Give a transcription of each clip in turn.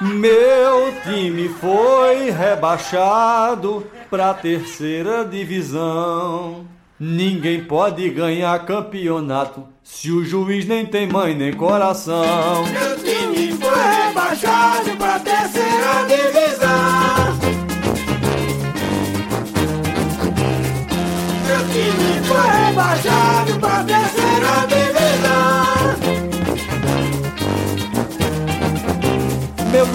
Meu time foi rebaixado pra terceira divisão. Ninguém pode ganhar campeonato se o juiz nem tem mãe nem coração.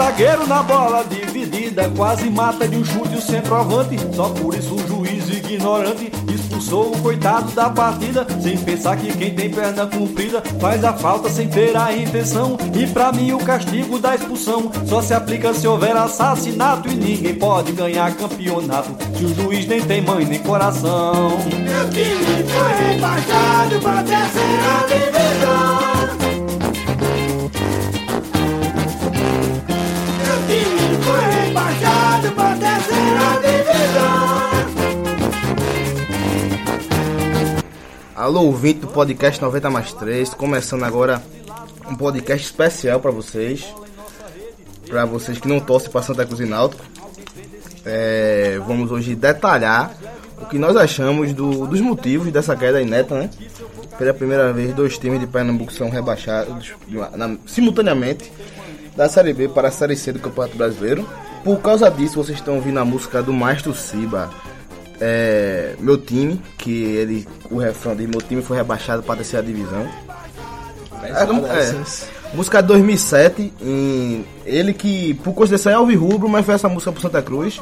Zagueiro na bola dividida quase mata de um chute o centroavante. Só por isso o juiz ignorante expulsou o coitado da partida. Sem pensar que quem tem perna comprida faz a falta sem ter a intenção. E pra mim o castigo da expulsão só se aplica se houver assassinato. E ninguém pode ganhar campeonato se o juiz nem tem mãe nem coração. Meu time foi rebaixado pra terceira divisão. Alô, ouvinte do podcast 90 mais 3, começando agora um podcast especial para vocês, para vocês que não torcem para Santa Cruz e Náutico. É, vamos hoje detalhar o que nós achamos do- dos motivos dessa queda ineta, né? Pela primeira vez, dois times de Pernambuco são rebaixados na- simultaneamente da Série B para a Série C do Campeonato Brasileiro. Por causa disso, vocês estão ouvindo a música do Maestro Siba, é, meu time, que ele, o refrão dele, meu time foi rebaixado para a terceira divisão. É, é, música de 2007, em, ele que, por coincidência, é Alvirrubro, mas fez essa música pro Santa Cruz.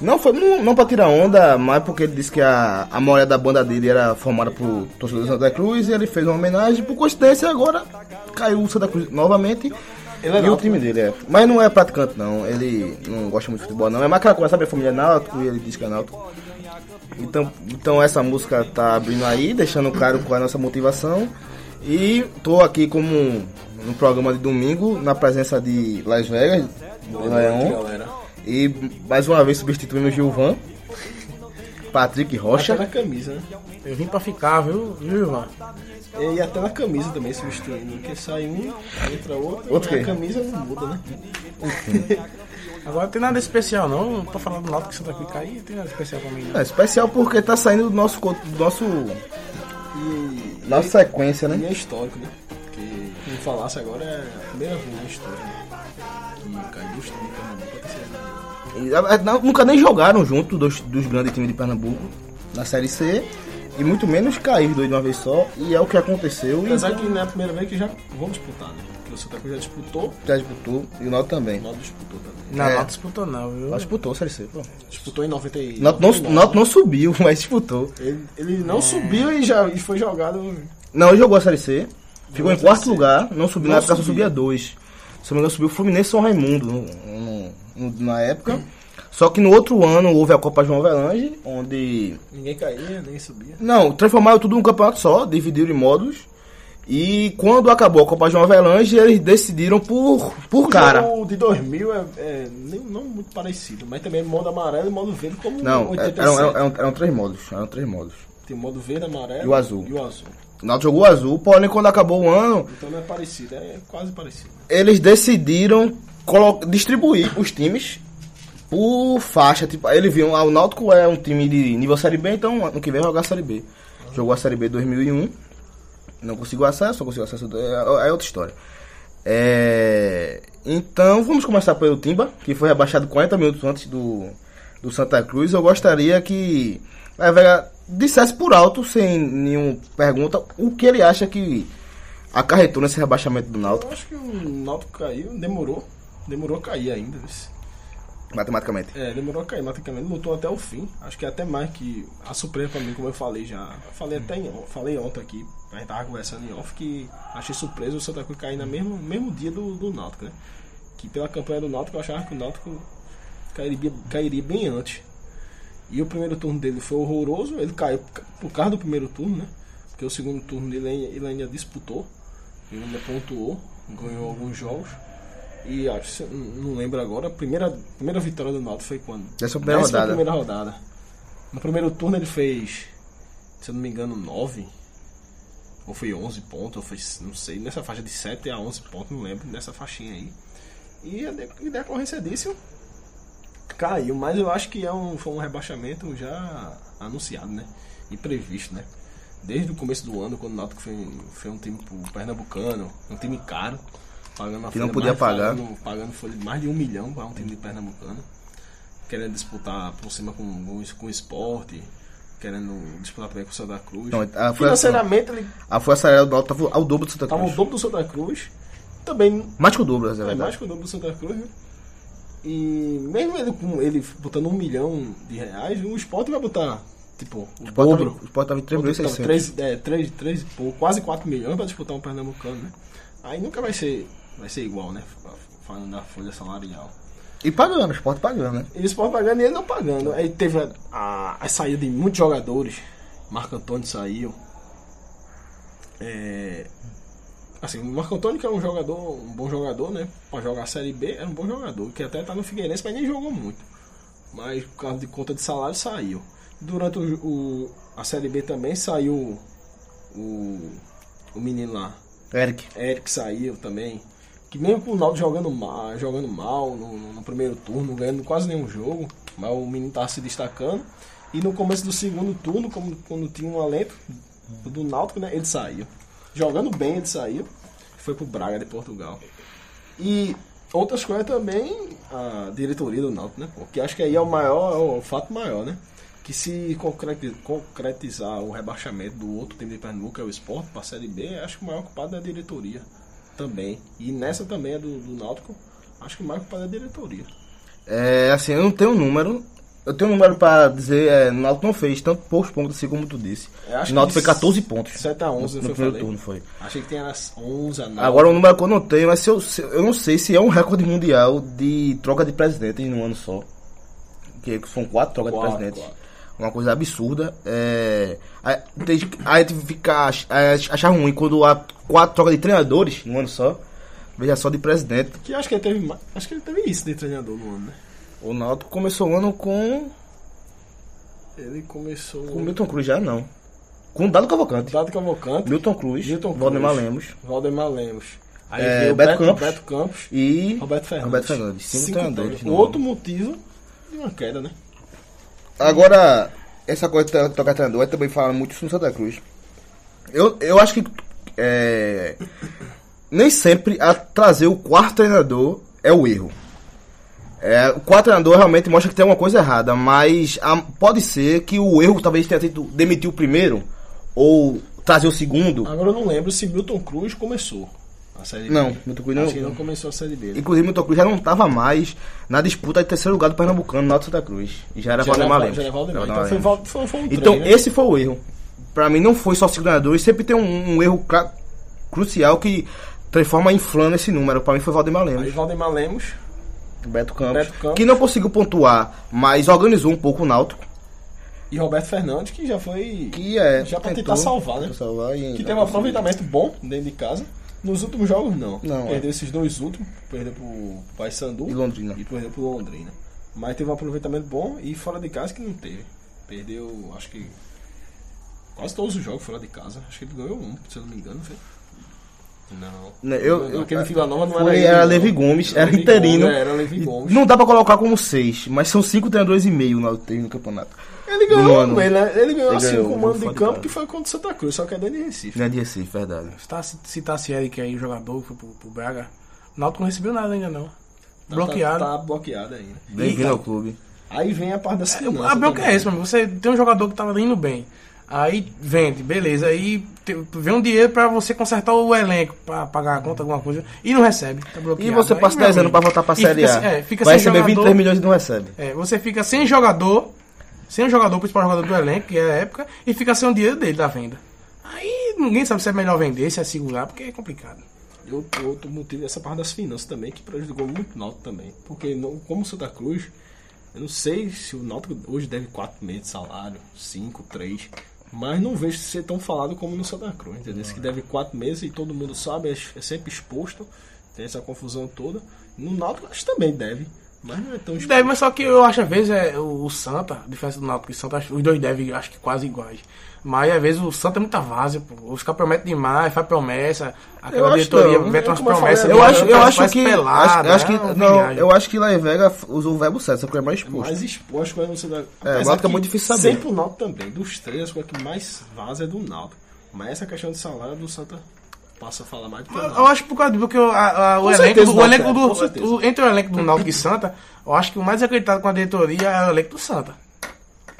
Não foi não, não pra tirar onda, mas porque ele disse que a, a maioria da banda dele era formada por torcedores do Santa Cruz e ele fez uma homenagem. Por coincidência, agora caiu o Santa Cruz novamente. E o time dele é. Mas não é praticante, não. Ele não gosta muito de futebol, não. É mais aquela coisa, sabe? A família é náutico e ele diz que é náutico. Então, então essa música tá abrindo aí, deixando claro qual é a nossa motivação. E tô aqui como no programa de domingo, na presença de Las Vegas, do Leão. E mais uma vez substituindo o Gilvan. Patrick Rocha. Até na camisa, né? Eu vim pra ficar, viu, viu, Ivan? E até na camisa também substituindo. Porque sai um, entra outro, Outro e a camisa não muda, né? Agora não tem nada especial não, pra falar do Náutico que Santa Cruz cair, não tem nada especial pra mim não. É especial porque tá saindo do nosso, do nosso E, nossa sequência, e né? é histórico, né? Porque quem falasse agora é a primeira vez na história, né? Que caiu os times de Pernambuco pra terceira divisão. E, é, não, Nunca nem jogaram junto dos, dos grandes times de Pernambuco na Série C. E muito menos cair os dois de uma vez só. E é o que aconteceu. E Apesar que não é a primeira vez que já vão disputar, né? Porque o Santa Cruz já disputou, já disputou. E o Náutico também. o Náutico disputou também. Não, É. não disputou não, viu? Náutico disputou a Série C, pô. Disputou em 90 e... Náutico não, 99. Náutico não subiu, mas disputou. Ele, ele não subiu e já e foi jogado. Não, ele jogou a Série C. Ficou Jogou em quarto lugar. Não subiu Não na época, só subia. subia dois. Se não me engano, subiu o Fluminense e São Raimundo no- no- na época. Só que no outro ano houve a Copa João Avelange, onde Ninguém caía, nem subia. Não, transformaram tudo num campeonato só, dividiram em módulos. E quando acabou a Copa João Avelange, eles decidiram por, por O cara. jogo de 2000 é, é nem, não muito parecido, mas também modo amarelo e modo verde, como Não, é- 87. eram, eram, eram, eram três módulos. Eram três módulos. Tem modo verde, amarelo E o azul. E o azul. O Náutico jogou azul, porém quando acabou o ano, Então não é parecido, é quase parecido. eles decidiram distribuir os times por faixa. Tipo, ele viu, ah, o Náutico é um time de nível Série B, então ano que vem jogar a Série B. Jogou a Série B em 2001, não conseguiu acesso, não conseguiu acesso, é, é outra história. É, então vamos começar pelo Timba, que foi rebaixado 40 minutos antes do, do Santa Cruz. Eu gostaria que a Vega dissesse por alto, sem nenhuma pergunta, o que ele acha que acarretou nesse rebaixamento do Eu Náutico, acho que o Náutico caiu, demorou. Demorou a cair ainda. matematicamente. É, demorou a cair, matematicamente lutou até o fim. Acho que é até mais que a surpresa pra mim, como eu falei já. Falei até em, falei ontem aqui, a gente tava conversando em off, que achei surpresa o Santa Cruz cair no mesmo, mesmo dia do, do Náutico, né? Que pela campanha do Náutico eu achava que o Náutico cairia, cairia bem antes. E o primeiro turno dele foi horroroso, ele caiu por causa do primeiro turno, né? Porque o segundo turno ele ainda disputou, ele ainda pontuou, ganhou alguns jogos. E acho, não lembro agora, a primeira, primeira vitória do Náutico foi quando? Essa é a primeira Décima rodada. primeira rodada. No primeiro turno ele fez, se eu não me engano, 9 ou foi 11 pontos, ou foi, não sei, nessa faixa de 7 a 11 pontos, não lembro, nessa faixinha aí. E a decorrência disso, caiu. Mas eu acho que é um, foi um rebaixamento já anunciado, né? E previsto, né? Desde o começo do ano, quando o Náutico foi, foi um time Pernambucano, um time caro, pagando Que não folha podia pagar. Pagando, pagando folha de mais de um milhão para um time de Pernambucano. Querendo disputar por cima com, com, com o esporte, querendo disputar também com o Santa Cruz. Não, a- Financeiramente, ele A Força Aérea do Náutico tava ao dobro do Santa tava o Cruz. dobro do Santa Cruz. Também Mais que o dobro, é é verdade. mais que o dobro do Santa Cruz, né? E mesmo ele, com ele botando um milhão de reais, o esporte vai botar, tipo, o Sport dobro. tava- o Sport tava em 3.600. 3, é, 3, 3, pô, quase 4 milhões pra disputar um Pernambucano, né? Aí nunca vai ser, vai ser igual, né? Falando da folha salarial. E pagando, o Sport pagando, né? E o Sport pagando e ele não pagando. Aí teve a, a, a saída de muitos jogadores. Marco Antônio saiu. É, assim, o Marco Antônio que é um jogador, um bom jogador, né? Pra jogar a Série B, era um bom jogador. Que até tá no Figueirense, mas nem jogou muito. Mas por causa de conta de salário saiu. Durante o, o- a Série B também saiu o, o menino lá. Eric. Eric saiu também. Que mesmo com o Naldo jogando mal, jogando mal no, no- primeiro turno, ganhando quase nenhum jogo, mas o menino tava se destacando. E no começo do segundo turno, como, quando tinha um alento do Náutico, né, ele saiu. Jogando bem, ele saiu. Foi pro Braga de Portugal. E outras coisas também, a diretoria do Náutico, né, pô, que acho que aí é o maior, é o fato maior, né? Que se concreti- concretizar o rebaixamento do outro time de Pernambuco, que é o Sport, para a Série B, acho que o maior culpado é a diretoria também. E nessa também é do, do Náutico, acho que o culpado é a diretoria. É, assim, eu não tenho um número. Eu tenho um número pra dizer, é, o Náutico não fez tanto poucos pontos assim como tu disse. Acho O Náutico foi 14 pontos. 7 a 11 no foi, primeiro falei. turno, foi. Achei que tinha as 11 a 9. Agora o número que eu não tenho, mas se eu, se- eu não sei se é um recorde mundial de troca de presidente em um ano só. Que são quatro trocas Quatro, de presidentes. quatro. Uma coisa absurda. É, a, gente fica achar ruim quando há quatro trocas de treinadores em um ano só. Veja só de presidente. Que acho que ele teve acho que ele teve isso de treinador no ano, né? O Náutico começou o ano com. Ele começou Com o Milton Cruz já não. Com o Dado Cavalcante. Dado Cavalcante, Milton Cruz, Milton Cruz. Valdemar Lemos Valdemar Lemos. Aí É, veio o Beto Beto, Campos. Beto Campos e Roberto Fernandes. Roberto Fernandes. Cinco, Cinco treinadores. Outro motivo de uma queda, né? Agora, essa coisa de tocar treinador, também falaram muito isso no Santa Cruz. Eu, eu acho que é, nem sempre a trazer o quarto treinador é o erro. É, o quarto treinador realmente mostra que tem uma coisa errada, mas a- pode ser que o erro talvez tenha sido demitir o primeiro ou trazer o segundo. Agora eu não lembro se Milton Cruz começou a Série B. Não, Milton Cruz não- Acho que não começou a Série B. Inclusive, o Milton Cruz já não estava mais na disputa de terceiro lugar do Pernambucano, no Alto Santa Cruz. E já era Valdemar Lemos. já era Valdemar. Então foi, foi, foi um Então, trem, né? esse foi o erro. Pra mim, não foi só os treinadores, sempre tem um, um erro crucial que transforma em flano esse número. Pra mim, foi Valdemar Aí Lemos, Valdemar Lemos, Beto Campos, Beto Campos. que não conseguiu pontuar, mas organizou um pouco o Náutico. e Roberto Fernandes, que já foi. Que é. Já pra tentou- tentar salvar, né? salvar que teve um aproveitamento bom dentro de casa. Nos últimos jogos, não. Não, perdeu é. esses dois últimos. Perdeu pro Paysandu. E Londrina. E perdeu pro Londrina. Mas teve um aproveitamento bom e fora de casa que não teve. Perdeu, acho que. Quase todos os jogos fora de casa. Acho que ele ganhou um, se eu não me engano. Foi. Não. Né, eu- eu- Aquele Vila Nova não foi- era era não. Levi Gomes, era interino. Gomes, Era Levi Gomes. Não dá pra colocar como seis, mas são cinco treinadores e meio no no campeonato. Ele ganhou, ano. ele, ele ganhou Ele assim ganhou, com o mando foi de campo que foi contra o Santa Cruz, só que é dentro de Recife. Não é de Recife, verdade. Se tá, se citasse Eric aí, o jogador, que foi pro, pro Braga, o Náutico não recebeu nada ainda não. Tá- Bloqueado. Tá, tá bloqueado ainda. Bem-vindo ao clube. Aí vem a parte das finanças. A bronca é essa, mano. Você tem um jogador que tava indo bem. Aí vende, beleza. Aí te- vem um dinheiro pra você consertar o elenco, pra pagar a conta, alguma coisa, e não recebe. Tá E você passa meu 10 anos pra voltar pra e Série fica A. sem- é, fica Vai sem receber jogador. 23 milhões e não recebe. É, você fica sem jogador, sem o jogador, o principal jogador do elenco, que é a época, e fica sem o dinheiro dele da venda. Aí ninguém sabe se é melhor vender, se é segurar, porque é complicado. Outro, outro motivo é essa parte das finanças também, que prejudicou muito o Náutico também. Porque não, como o Santa Cruz, eu não sei se o Náutico hoje deve 4 meses de salário, 5, 3. Mas não vejo ser tão falado como no Santa Cruz, entendeu? Esse que deve 4 meses e todo mundo sabe, é, é sempre exposto, tem essa confusão toda. No Náutico acho que também deve. Mas não é tão Deve, mas só que eu acho às vezes é o, Santa, a diferença do Náutico e Santa, os dois devem, acho que quase iguais. Mas às vezes o Santa é muita várzea, pô. Os caras prometem demais, faz promessa, Eu aquela acho diretoria não. mete É umas eu promessas. Eu acho, eu acho faz que. pelada, acho, acho que é uma não, viagem. eu acho que lá em Vega usou o verbo certo, só que é mais exposto. mais exposto quando você dá. o Náutico é muito difícil saber. Sempre o Náutico também. Dos três, a coisa que mais vaza é do Náutico. Mas essa questão de salário do Santa passa a falar mais do que o Eu, Náutico. eu acho por causa do que o, a- a- o elenco, do, o elenco Náutico, do, o- entre o elenco do Náutico e Santa, eu acho que o mais acreditado com a diretoria é o elenco do Santa.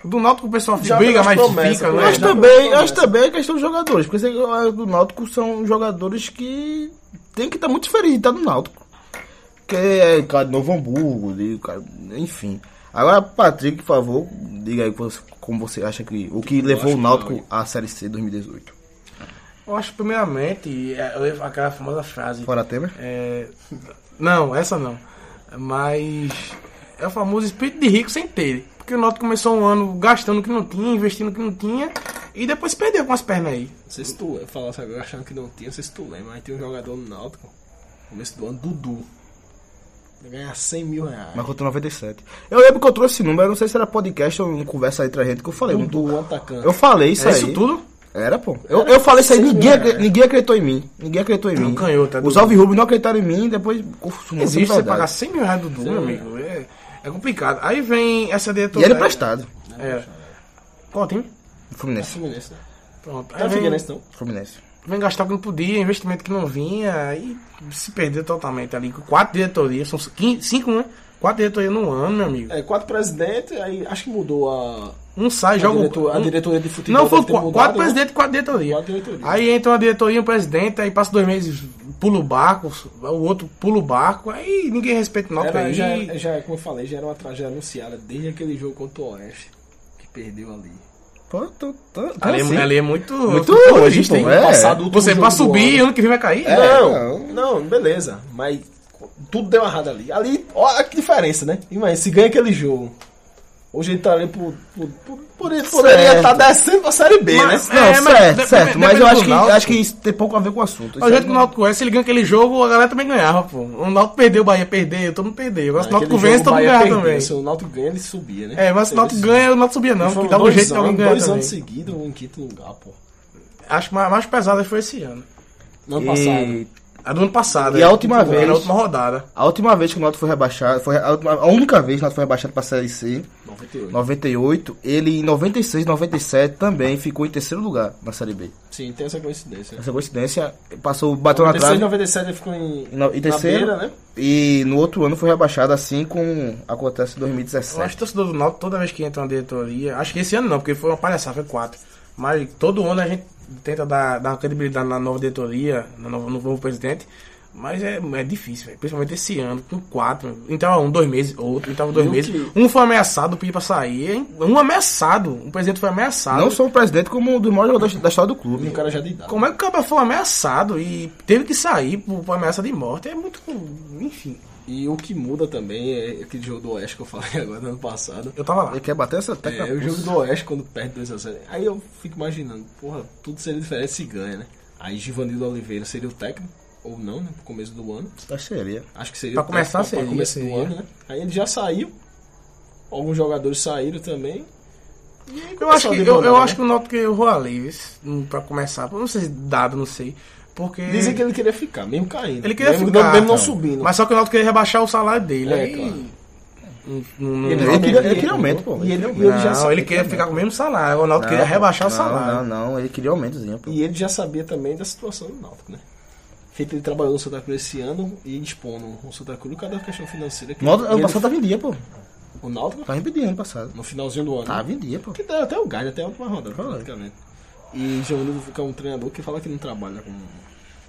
O do Náutico o pessoal Já briga, mas promessas, fica, né? Mas Já também, promessa. acho também é questão dos jogadores, porque do Náutico são jogadores que tem que estar muito feliz de estar no Náutico. Que é cara de Novo Hamburgo, de, cara, enfim. Agora, Patrick, por favor, diga aí como você acha que o que levou o Náutico à Série C 2018. Eu acho primeiramente é, aquela famosa frase. Fora Temer? É, não, essa não. Mas é o famoso espírito de rico sem ter. Porque o Náutico começou um ano gastando o que não tinha, investindo o que não tinha, e depois perdeu com as pernas aí. Não sei se tu falasse agora achando que não tinha, não sei se tu lembra, mas tem um jogador no Náutico, começo do ano, Dudu. Ele ganha 100 mil reais. Mas contou 97. Eu lembro que eu trouxe esse número, eu não sei se era podcast ou uma conversa aí entre a gente que eu falei. Dudu, atacante. Eu falei isso É aí. isso tudo? Era, pô. Eu, eu falei isso aí, ninguém, é. acre- ninguém acreditou em mim. Ninguém acreditou em mim. canhoto, é Os do- Alvirrubos não acreditaram em mim, depois consumou Existe você pagar 100 mil reais do Dudu, meu amigo. É, é complicado. Aí vem essa E diretoria. ele emprestado. É. Qual time? Fluminense. Fluminense, né? Pronto. Tá Aí vem, Figueirense não? Fluminense. vem gastar o que não podia, investimento que não vinha, aí se perdeu totalmente ali. Quatro diretorias, são cinco, né? Quatro diretorias no ano, meu amigo. É, quatro presidentes, aí acho que mudou a, Um sai, a, joga o- diretor- a um- diretoria de futebol. Não, foi deve ter qu- mudado, quatro né? presidentes e quatro diretorias. Quatro diretorias. Aí entra uma diretoria, um presidente, aí passa dois meses, pula o barco, o outro pula o barco, aí ninguém respeita o Náutico Era, aí. já, já, como eu falei, já era uma tragédia anunciada desde aquele jogo contra o Oeste, que perdeu ali. Pô, tô, tô, tô Ali, é- assim. ali é muito. Muito longe, pô, hein? é. Passado o último Você pra subir, ano. ano que vem vai cair? É. não, não. não, beleza. Mas tudo deu errado ali. Ali, olha que diferença, né? Imagina, se ganha aquele jogo. Hoje ele tá ali por. por, por, por ele poderia estar descendo pra Série B, Mas- né? Não, É, mas certo, certo. Mas eu acho que, Náutico. acho que isso tem pouco a ver com o assunto. O Isso jeito que o não- Náutico é, se ele ganha aquele jogo, a galera também ganhava, pô. O Náutico perdeu, o Bahia perdeu, todo mundo perdeu. Se o Náutico vence, todo mundo ganha também. Se o Náutico ganha, ele subia, né? É, mas se o Náutico ganha, o Náutico subia não, porque dava um jeito de alguém anos, ganhar dois também. anos seguidos em quinto lugar, pô. Acho que a mais pesada foi esse ano. No ano E passado. A do ano passado. E é, a última vez? Na última rodada. A última vez que o Náutico foi rebaixado, foi a, última- a única vez que o Náutico foi rebaixado pra Série C, 98. 98, ele em 96, 97 também ficou em terceiro lugar na Série B. Sim, tem essa coincidência. Essa coincidência, passou, bateu na 96 trave 97 ele ficou em, e, no- e na terceiro, beira, né? e no outro ano foi rebaixado assim como acontece em Eu acho 2017. que o torcedor do Náutico, toda vez que entra uma diretoria, acho que esse ano não, porque foi uma palhaçada, foi quatro. Mas todo ano a gente tenta dar, dar credibilidade na nova diretoria, no novo, no novo presidente. Mas é, é difícil, velho. Principalmente esse ano, com quatro. Entrava um, dois meses, outro, entrava dois E meses. que- Um foi ameaçado, pediu pra sair. hein? Um ameaçado. Um presidente foi ameaçado. Não sou o presidente como um dos maiores jogadores da história do E clube. o cara já de idade. Como é que o cara foi ameaçado e teve que sair por, por ameaça de morte? É muito. Enfim. E o que muda também é aquele jogo do Oeste que eu falei agora no ano passado. Eu tava lá. Ele quer bater essa tecla. É, o jogo do Oeste quando perde 2x0. Aí eu fico imaginando, porra, tudo seria diferente se ganha, né? Aí Givanildo Oliveira seria o técnico, ou não, né? No começo do ano. Acho que seria. Acho que seria Pra o começar, técnico seria, pra começo do seria. ano, né? Aí ele já saiu. Alguns jogadores saíram também. E aí Eu acho, a que, eu, eu né? acho que o Náutico errou a Leves, hum, pra começar. Não sei se dado, não sei. Porque. Dizem que ele queria ficar, mesmo caindo. ele queria mesmo, ficar. Não, mesmo não cara. subindo. Mas só que o Náutico queria rebaixar o salário dele. É, aí. claro. Não- não- não- Ele queria- ele queria aumento, pô. E ele, Ele ele já sabia ele queria ficar com o mesmo salário. O Náutico queria rebaixar não, o salário. Não, não, ele queria aumentozinho, pô. E ele já sabia também da situação do Náutico, né? Feito ele trabalhou no Santa Cruz esse ano e expondo o Santa Cruz cada questão financeira. Que No ano ele- passado tava em dia, pô. O Náutico Tava em dia ano passado. no finalzinho do ano. Tava em dia, pô. Que até o gás, até a última rodada, praticamente. E João fica um treinador que fala que não trabalha com,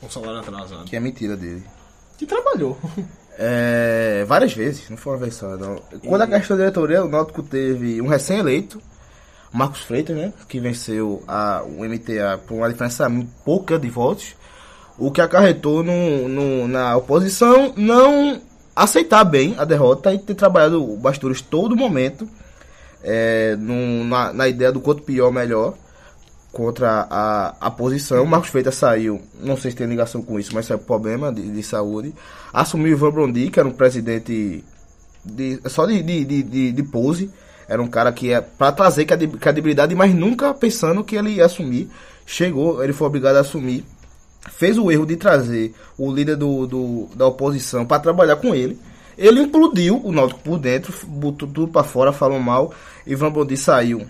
com salário atrasado. Que é mentira dele. Que trabalhou. É, várias vezes, não foi uma vez só. Não. Quando a questão da diretoria, o Náutico teve um recém-eleito, Marcos Freitas, né? Que venceu a, o MTA por uma diferença pouca de votos. O que acarretou no, no- na oposição não aceitar bem a derrota e ter trabalhado o Bastures todo momento é, no- na, na ideia do quanto pior, melhor contra a, a posição. Marcos Freitas saiu, não sei se tem ligação com isso, mas é problema de, de saúde. Assumiu Ivan Brondi, que era um presidente de só de, de, de, de, pose. Era um cara que é pra trazer credi- credibilidade, mas nunca pensando que ele ia assumir. Chegou, ele foi obrigado a assumir. Fez o erro de trazer o líder do, do- da oposição para trabalhar com ele. Ele implodiu o Náutico por dentro, botou tudo para fora, falou mal. Ivan Bondi saiu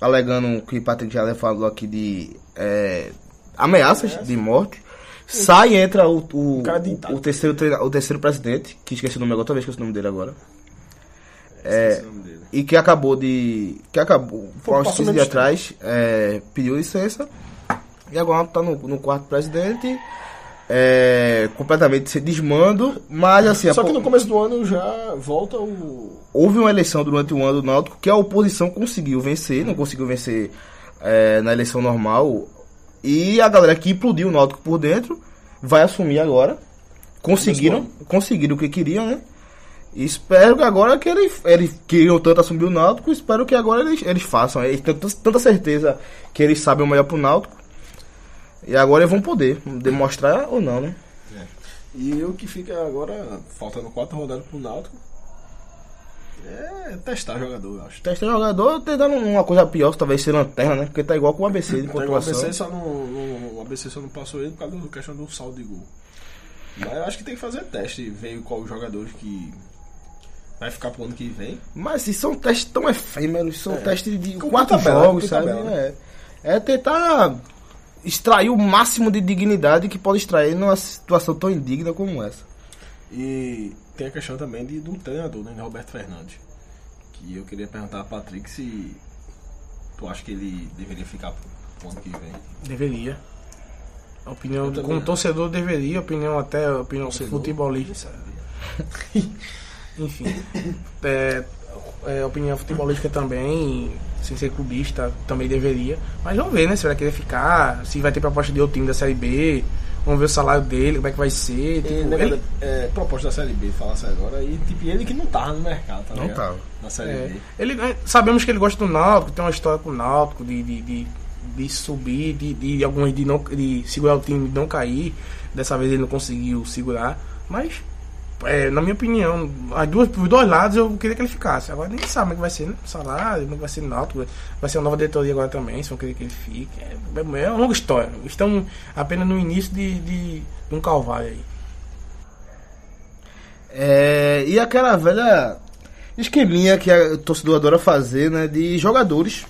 alegando que Patrick já falou aqui de é, ameaças de morte. Sai e entra o, o, o, o terceiro, treina- o terceiro presidente, que esqueci o nome agora, talvez esqueci o nome dele agora. É, e que acabou de. Que acabou. Foi uns passou 15 menos dias atrás, é, pediu licença. E agora tá no, no quarto presidente. É, completamente se desmando. Mas assim, Só que no começo do ano já volta o. houve uma eleição durante o ano do Náutico que a oposição conseguiu vencer, não conseguiu vencer é, na eleição normal. E a galera que implodiu o Náutico por dentro vai assumir agora. Conseguiram, conseguiram o que queriam, né? E espero que agora que eles, eles queriam tanto assumir o Náutico, espero que agora eles, eles façam. Eles têm tanta- tanta certeza que eles sabem o melhor pro Náutico. E agora eles vão poder demonstrar ou não, né? E o que fica agora, faltando quatro rodadas pro Náutico, é testar jogador, eu acho. Testa jogador, tentando uma coisa pior, talvez ser lanterna, né? Porque tá igual com o ABC de o pontuação. ABC só não, não- o ABC só não passou ele por causa da questão do saldo de gol. Mas eu acho que tem que fazer teste, ver qual os jogadores que vai ficar pro ano que vem. Mas se são testes tão efêmeros, são testes de Com quatro tabela, jogos, sabe? tabela. É, é tentar extrair o máximo de dignidade que pode extrair numa situação tão indigna como essa. E tem a questão também de, do treinador, né, de Roberto Fernandes. Que eu queria perguntar a Patrick se tu acha que ele deveria ficar pro, ano que vem. Deveria. A opinião, também como torcedor, deveria. Opinião até, opinião Torcedor? futebolista. Enfim. É, é, opinião futebolística também, sem ser clubista, também deveria. Mas vamos ver, né? Se vai querer ficar, se vai ter proposta de outro time da Série B. Vamos ver o salário dele, como é que vai ser. E, Tipo, né, ele- é, proposta da Série B, falasse agora, e tipo, ele que não tava no mercado, tá Não ligado? tava. Na Série É, B. ele, é, sabemos que ele gosta do Náutico, tem uma história com o Náutico de, de, de, de subir, de, de alguns de, não, de segurar o time e não cair. Dessa vez ele não conseguiu segurar. Mas, é, na minha opinião, as duas, os dois lados eu queria que ele ficasse. Agora nem sabe como é que vai ser, né? Salário, como é que vai ser Náutico. Vai ser uma nova diretoria agora também, se vão querer que ele fique. É, é uma longa história. Estamos apenas no início de, de, de um calvário aí. É, e aquela velha esqueminha que a torcedor adora fazer, né? De jogadores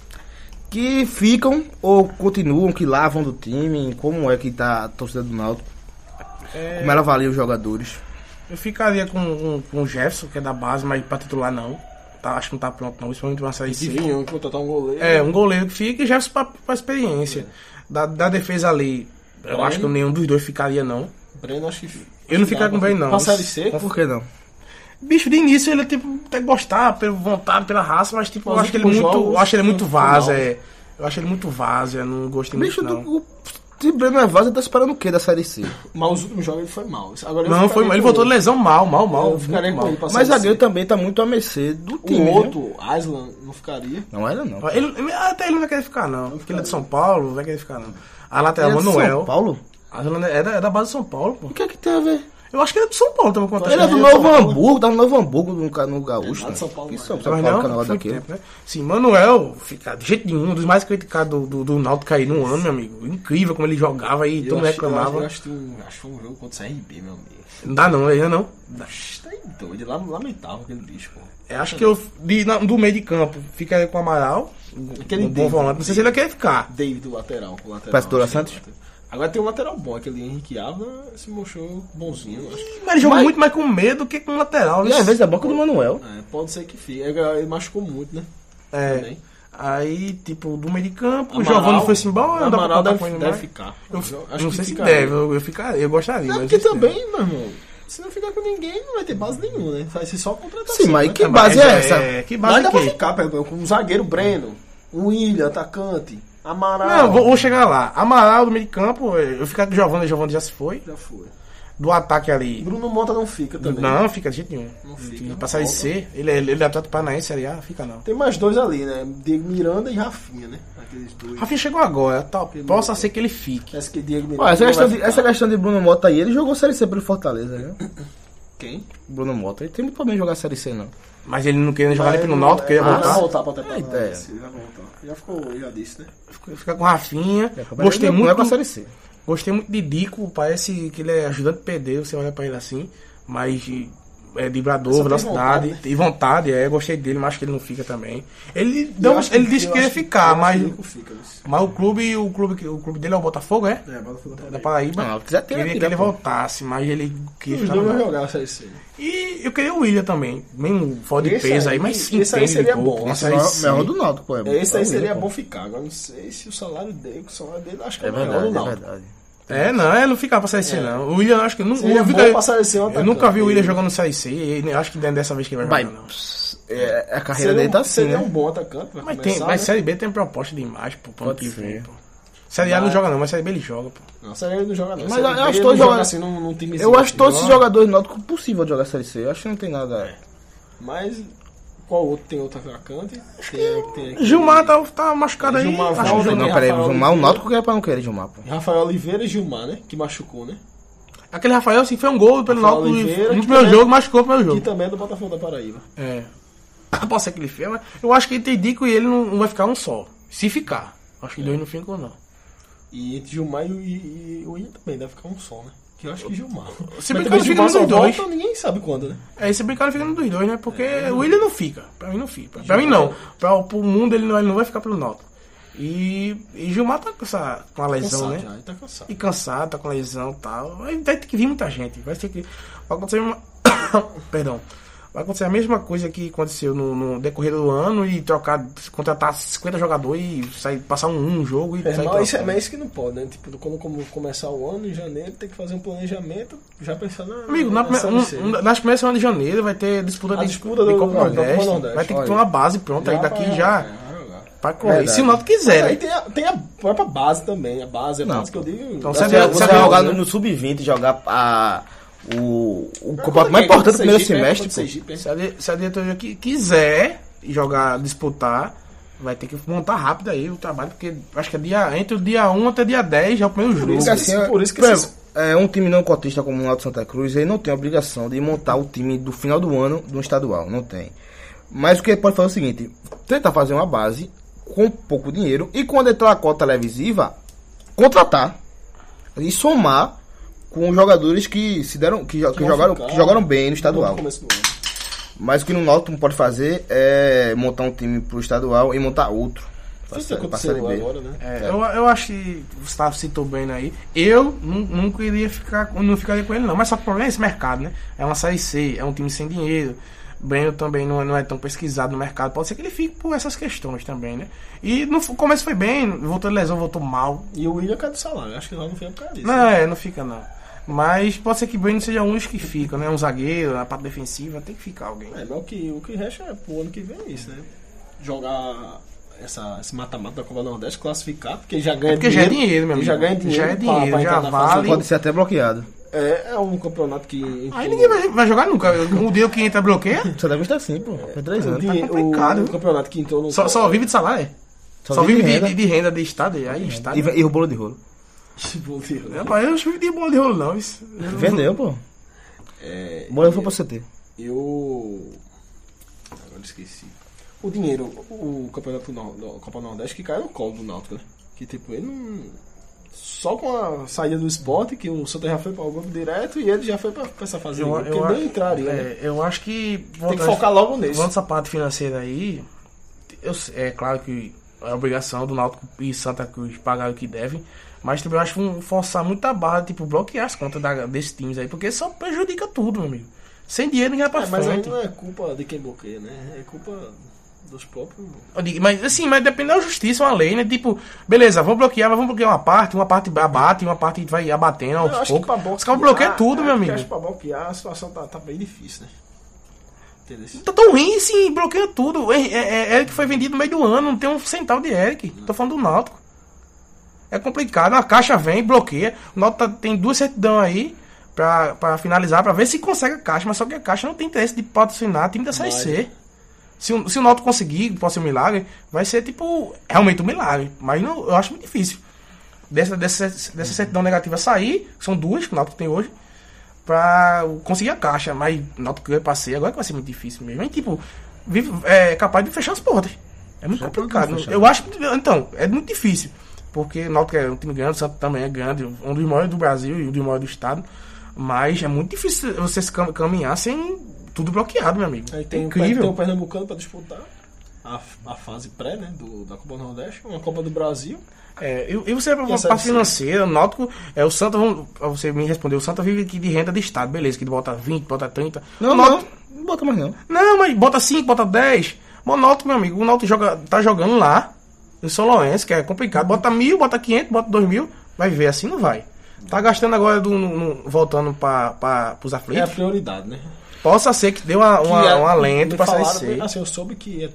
que ficam ou continuam, que lavam do time. Como é que tá a torcida do Náutico? É, Como ela avalia os jogadores? Eu ficaria com, com, com o Jefferson, que é da base, mas pra titular não. Tá, acho que não tá pronto não, principalmente uma série C. Que contratar um goleiro. É, um goleiro que fica e Jefferson pra, pra experiência. Da, da defesa ali, eu Breno. acho que nenhum dos dois ficaria não. Breno, acho que. Eu não ficaria com o Breno, não. Pra Série C, Por que não? Bicho, de início ele tipo, até gostar, pela vontade, pela raça, mas tipo, eu Os acho que ele últimos muito. jogos, Eu acho ele muito final. é. Eu acho ele muito vaza, eu não gostei Bicho, muito. Não, do, o, se Breno é vaza, tá esperando o que da Série C? mas os últimos jogos ele foi mal. Agora não foi mal. Ele voltou de lesão mal, mal, mal. Eu ficaria mal. ele pra Mas zagueiro também tá muito a mercê do time. O né? outro, Aslan, não ficaria. Não era não. Ele, ele- até ele não vai querer ficar, não. Porque ele é de São Paulo, não vai querer ficar, não. A lateral Ele é Manuel. São Paulo? A Zelândia é da, é da base de São Paulo, pô. O que é que tem a ver? Eu acho que ele é de São Paulo, tava contando. Ele é do ele é de Novo. Hamburgo, tá no Novo Hamburgo no, no Gaúcho. É São né? Paulo, mas- São, Paulo, não, canal daquele. tempo, né? Sim, Manuel, fica de jeito nenhum, um dos mais criticados do, do, do Náutico aí no ano, meu amigo. Incrível como ele jogava e todo mundo acho, eu, reclamava. acho, que um- acho que foi um jogo contra o CRB, meu amigo. Não dá não, ainda não. Oxe, Tá doido, lá- lamentável aquele bicho, pô. Eu acho que eu, de, na- do meio de campo, ficaria com o Amaral, Aquele um bom David. volante. Não sei se ele vai querer ficar. David, o lateral. O lateral é o Santos? lateral. Agora tem um lateral bom, aquele Henrique Alva se mostrou bonzinho. Acho que Mas ele joga Mas- muito mais com medo do que com lateral. E né? às vezes é banco do Manuel. é, pode ser que fique. Ele machucou muito, né? É. Também. Aí, tipo, do meio de campo, o Amaral- Giovanni foi-se embora, não dá pra deve, com deve mais. ficar. Eu, acho não que sei se deve, eu, eu, ficaria, eu gostaria. Mas porque se deve. também, meu irmão, se não ficar com ninguém, não vai ter base nenhuma, né? Vai ser só contratação. Sim, mas né? que É, base mas é essa? É, que base Mas dá que? pra ficar, pelo- com um zagueiro Breno, um William, atacante, Amaral. Não, vou, vou chegar lá. Amaral do meio de campo, eu ficar com o Giovanni, Giovanni já se foi. Já foi. Do ataque ali. Bruno Monta não fica também. Não, fica de jeito nenhum. Não fica. Pra sair C, ele, é- ele é atleta paranaense, Série A, fica não. Tem mais dois ali, né? Diego Miranda e Rafinha, né? Aqueles dois. Rafinha chegou agora, tá, possa ser que ele fique. Parece que Diego Miranda. Ó, essa, não questão de, essa questão de Bruno Mota aí, ele jogou Série C pelo Fortaleza, né? Quem? Bruno Mota. Ele tem muito problema em jogar Série C, não. Mas ele não queria jogar nem pelo Náutico, queria Vai voltar. voltar pra tentar. É. Voltar. Já ficou, já disse, né? Fica com Rafinha. Mas Gostei ele não é muito. com a Série C. Gostei muito de Dico, parece que ele é ajudante PD, você olha pra ele assim, mas é tem velocidade vontade, né? e vontade, é, gostei dele, mas acho que ele não fica também. Ele, acho ele que- disse que ia ficar, mas, que o Nico fica, mas- mas o clube, o clube, o clube dele é o Botafogo, é? É, Botafogo da Da Paraíba. Não, queria que tira, ele pô. voltasse, mas ele queria Os dois jogar a Série C. E eu queria o William também, mesmo fora de peso aí- aí, mas esse aí seria bom, esse Melhor, melhor do Náutico, pô. É Esse aí é seria bom ficar. Agora não sei se o salário dele, o salário dele acho que é, É verdade, do é Náutico. verdade. É, não, é não ficar pra Série C, não. O William, eu acho que. nu- Seria eu, bom nunca- pra Série C um eu atacante. nunca vi o William jogando no Série C, e eu acho que dessa vez que ele vai Vai, jogar, não. é, a carreira Seria, dele um, tá assim, seria né? um bom atacante. Pra Mas, começar, tem, mas né? Série B tem proposta demais, pô, pro ano Pode que vem, pô. Série A não joga não, mas Série B ele joga, pô. Não, Série A ele não joga não. Mas eu acho ele todos joga assim num, num time Eu acho todos esses joga. jogadores náuticos possível de jogar Série C. Eu acho que não tem nada. Mas qual outro tem outro atacante? Tem, tem aqui- Gilmar tá, tá machucado aí. Gilmar acho que volta. Não, tem peraí, o Gilmar, o. Náutico que é pra não querer Gilmar, pô. Rafael Oliveira e Gilmar, né? Que machucou, né? Aquele Rafael, assim, foi um gol pelo Rafael Náutico Oliveira, no que primeiro jogo, machucou no primeiro Que jogo. também é do Botafogo da Paraíba. É. Pode ser que ele fez, mas eu acho que ele tem Dico e ele não, não vai ficar um só. Se ficar. Acho que dois não ficam, não. E entre Gilmar e, e, e o Ian também deve ficar um só, né? Que eu acho que Gilmar. Se brincar, também fica nos dois. volta, ninguém sabe quando, né? É, esse brincar fica no dos dois, né? Porque o William não fica. Pra mim não fica. Pra mim não. Pra, pro mundo ele não, ele não vai ficar pelo Náutico. E, e Gilmar tá com, essa, com a lesão, Cansado né? já, ele tá cansado. E cansado, tá com lesão e tal. Vai vai ter que vir muita gente. Vai ter que. Vai acontecer uma. Perdão. Vai acontecer a mesma coisa que aconteceu no, no decorrer do ano e trocar, contratar 50 jogadores e sair, passar um, um jogo e É, sair mas isso, é, mas isso que não pode, né? Tipo, quando, como começar o ano, em janeiro, tem que fazer um planejamento, já pensando na, Amigo, na, na né? nas primeiras semanas de janeiro vai ter disputa, de, disputa de do- Copa do- Nordeste. Copa Nordeste, Vai ter que ter uma base pronta aí Já daqui pra- já é, pra correr. Se o Náutico quiser, Aí né? tem a, tem a própria base também, a base, a Não. base que eu digo. Então, Você, é- você vai é- jogar né? no, no Sub-20, jogar a, o, o campeonato mais é que importante do é? primeiro Sergipe, é? semestre. Pô. Sergipe, é? Se a, di- se a diretoria qui- quiser jogar, disputar, vai ter que montar rápido aí o trabalho, porque acho que é dia, entre o dia 1 até dia 10 já é o primeiro jogo. isso Porque que- assim, por isso que por esses- é, um time não cotista como o Náutico Santa Cruz, ele não tem a obrigação de montar o time do final do ano do estadual, não tem. Mas o que ele pode fazer é o seguinte, tentar fazer uma base com pouco dinheiro e quando entrar a cota televisiva, contratar e somar com os jogadores que se deram que, que jogaram ficar que jogaram bem no estadual. no. Mas o que no Náutico não pode fazer é montar um time pro estadual e montar outro pra, Foi o que série- pra aconteceu série B. agora, né? É, eu, eu acho que o Gustavo citou bem aí. Eu nu- nunca iria ficar, não ficaria com ele, não. Mas só que o problema é esse mercado, né? É uma série C, é um time sem dinheiro. Breno também não, é- não é tão pesquisado no mercado. Pode ser que ele fique por essas questões também, né? E no começo foi bem, voltou de lesão, voltou mal. E o William cai do salário, acho que lá não fica por causa disso. Não, é, não fica não. Mas pode ser que Breno seja um dos que ficam, né? Um zagueiro, na parte defensiva, tem que ficar alguém. É, mas o que, o que resta é pro ano que vem é isso, né? Jogar essa, esse mata-mata da Copa Nordeste, classificar, porque já ganha Porque já é dinheiro, meu e já amigo. ganha dinheiro. Já é pra- dinheiro, pra já fase vale. do- Pode ser até bloqueado. É, é um campeonato que. Aí ninguém vai, vai jogar nunca. O dia que entra bloqueia, Só deve estar assim, pô. Faz três o, anos. dinhe- complicado, o, viu? campeonato que entrou no. só, só vive de salário, é? Só Só, vive de de, renda. de, de renda de estado, aí estado. E, e o bolo de rolo. Rapaz, eu não de bola de rolo, não. Isso. Vendeu, pô. É, bolo foi pra CT. Eu. Agora esqueci. O dinheiro, o campeonato Nor- do Copa Nordeste que caiu no colo do Náutico, né? Que tipo, ele não. Só com a saída do esporte, que o Santa já foi para o grupo direto e ele já foi para essa fase. Eu, porque eu, nem entraria, né? é, eu acho que. Tem que focar logo nesse. Voltando essa parte financeira aí, eu, é claro que é obrigação do Náutico e Santa Cruz pagar o que devem, mas também eu acho que vão forçar muito a barra, tipo, bloquear as contas da, desses times aí, porque só prejudica tudo, meu amigo. Sem dinheiro ninguém vai pra É, mas aí frente. não é culpa de quem bloqueia, né? É culpa dos próprios. Mas assim, mas depende da justiça, uma lei, né? Tipo, beleza, vamos bloquear, mas vamos bloquear uma parte, uma parte abate, uma parte vai abatendo aos poucos. Os caras bloqueiam tudo, é, meu amigo. Acho que pra bloquear a situação tá, tá bem difícil, né? Tá tão ruim assim, bloqueia tudo. É, é, é Eric foi vendido no meio do ano, não tem um centavo de Eric. Tô falando do Náutico. É complicado, a caixa vem, bloqueia. O Náutico tá- tem duas certidão aí pra, pra finalizar, pra ver se consegue a caixa, mas só que a caixa não tem interesse de patrocinar time da Série C. Se, o- se o Náutico conseguir, pode ser um milagre, vai ser tipo, realmente um milagre. Mas não, eu acho muito difícil. Dessa, dessa, dessa certidão negativa sair, que são duas que o Náutico tem hoje, pra conseguir a caixa. Mas o Náutico eu passei, agora que vai ser muito difícil mesmo. E, tipo, vive, é capaz de fechar as portas. É muito complicado. fechar. Eu acho que, então, é muito difícil. Porque o Náutico é um time grande, o Santos também é grande, um dos maiores do Brasil e um dos maiores do estado. Mas é muito difícil você se cam- caminhar sem tudo bloqueado, meu amigo. Aí tem, o- Incrível. tem o Pernambucano pra disputar a, a fase pré, né? Do, da Copa do Nordeste, uma Copa do Brasil. É, e, e você, pra a parte Série C? financeira, o Náutico, é, o Santa, você me respondeu, o Santa vive aqui de renda de Estado, beleza, que bota 20, bota 30. Não, o não, Náutico, não bota mais não. não, mas bota 5, bota 10. Mas o Náutico, meu amigo, o Náutico joga, tá jogando lá, em Soloense, que é complicado, bota mil, bota 500, bota 2 mil, vai ver, assim não vai. Tá gastando agora, do, no- no- voltando para pra, pros É a aflitos. prioridade, né? Possa ser que dê uma, uma, Que é- um alento me pra Série C. Assim, eu soube que é-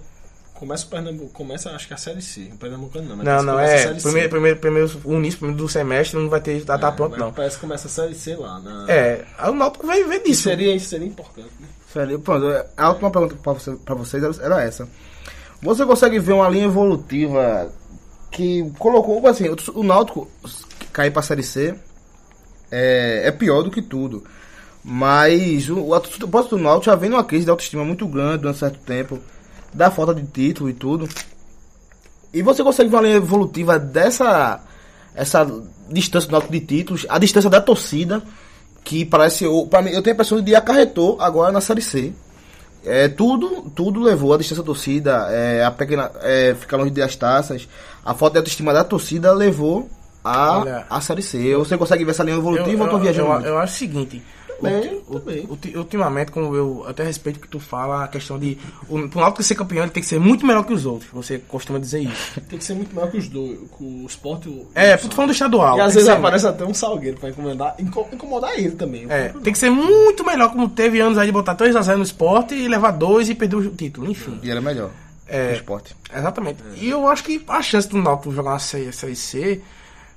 começa o Pernambuco, começa acho que a Série C. O Pernambucano não, mas Não, que não, começa a é. Série C. Primeiro, primeiro, primeiro, o início primeiro do semestre não vai ter, tá, tá É, pronto, não. Parece que começa a Série C lá. Na... É, aí o Náutico vai ver Isso disso. seria, isso seria importante, né? Sério, pronto, a última pergunta pra, você, pra vocês era essa. Você consegue ver uma linha evolutiva que colocou, assim, o, Náutico cair pra Série C é, é pior do que tudo. Mas o, o, do Náutico já vem numa crise de autoestima muito grande durante certo tempo, da falta de título e tudo. E você consegue ver uma linha evolutiva dessa essa distância do Náutico de títulos, a distância da torcida, que parece, pra mim, eu tenho a impressão de acarretou agora na Série C. É, tudo, tudo levou a distância da torcida, é, a pequena, é, ficar longe das taças, a falta de autoestima da torcida levou a, Olha, a Série C. Você consegue ver essa linha evolutiva eu, ou eu tô eu, viajando eu, eu acho o seguinte. Também, ulti- também. ulti- ultimamente, como eu até respeito o que tu fala, a questão de. O, pro Náutico ser campeão, ele tem que ser muito melhor que os outros. Você costuma dizer isso. Tem que ser muito maior que os dois, com o Sport e o... É, tô falando do estadual. E às vezes aparece até um salgueiro pra incomodar, inco- incomodar ele também. É, tem que ser muito melhor, como teve anos aí de botar 3x0 no esporte e levar dois e perder o título, enfim. E era melhor. É. O esporte. Exatamente. E eu acho que a chance do Náutico jogar uma série, série C,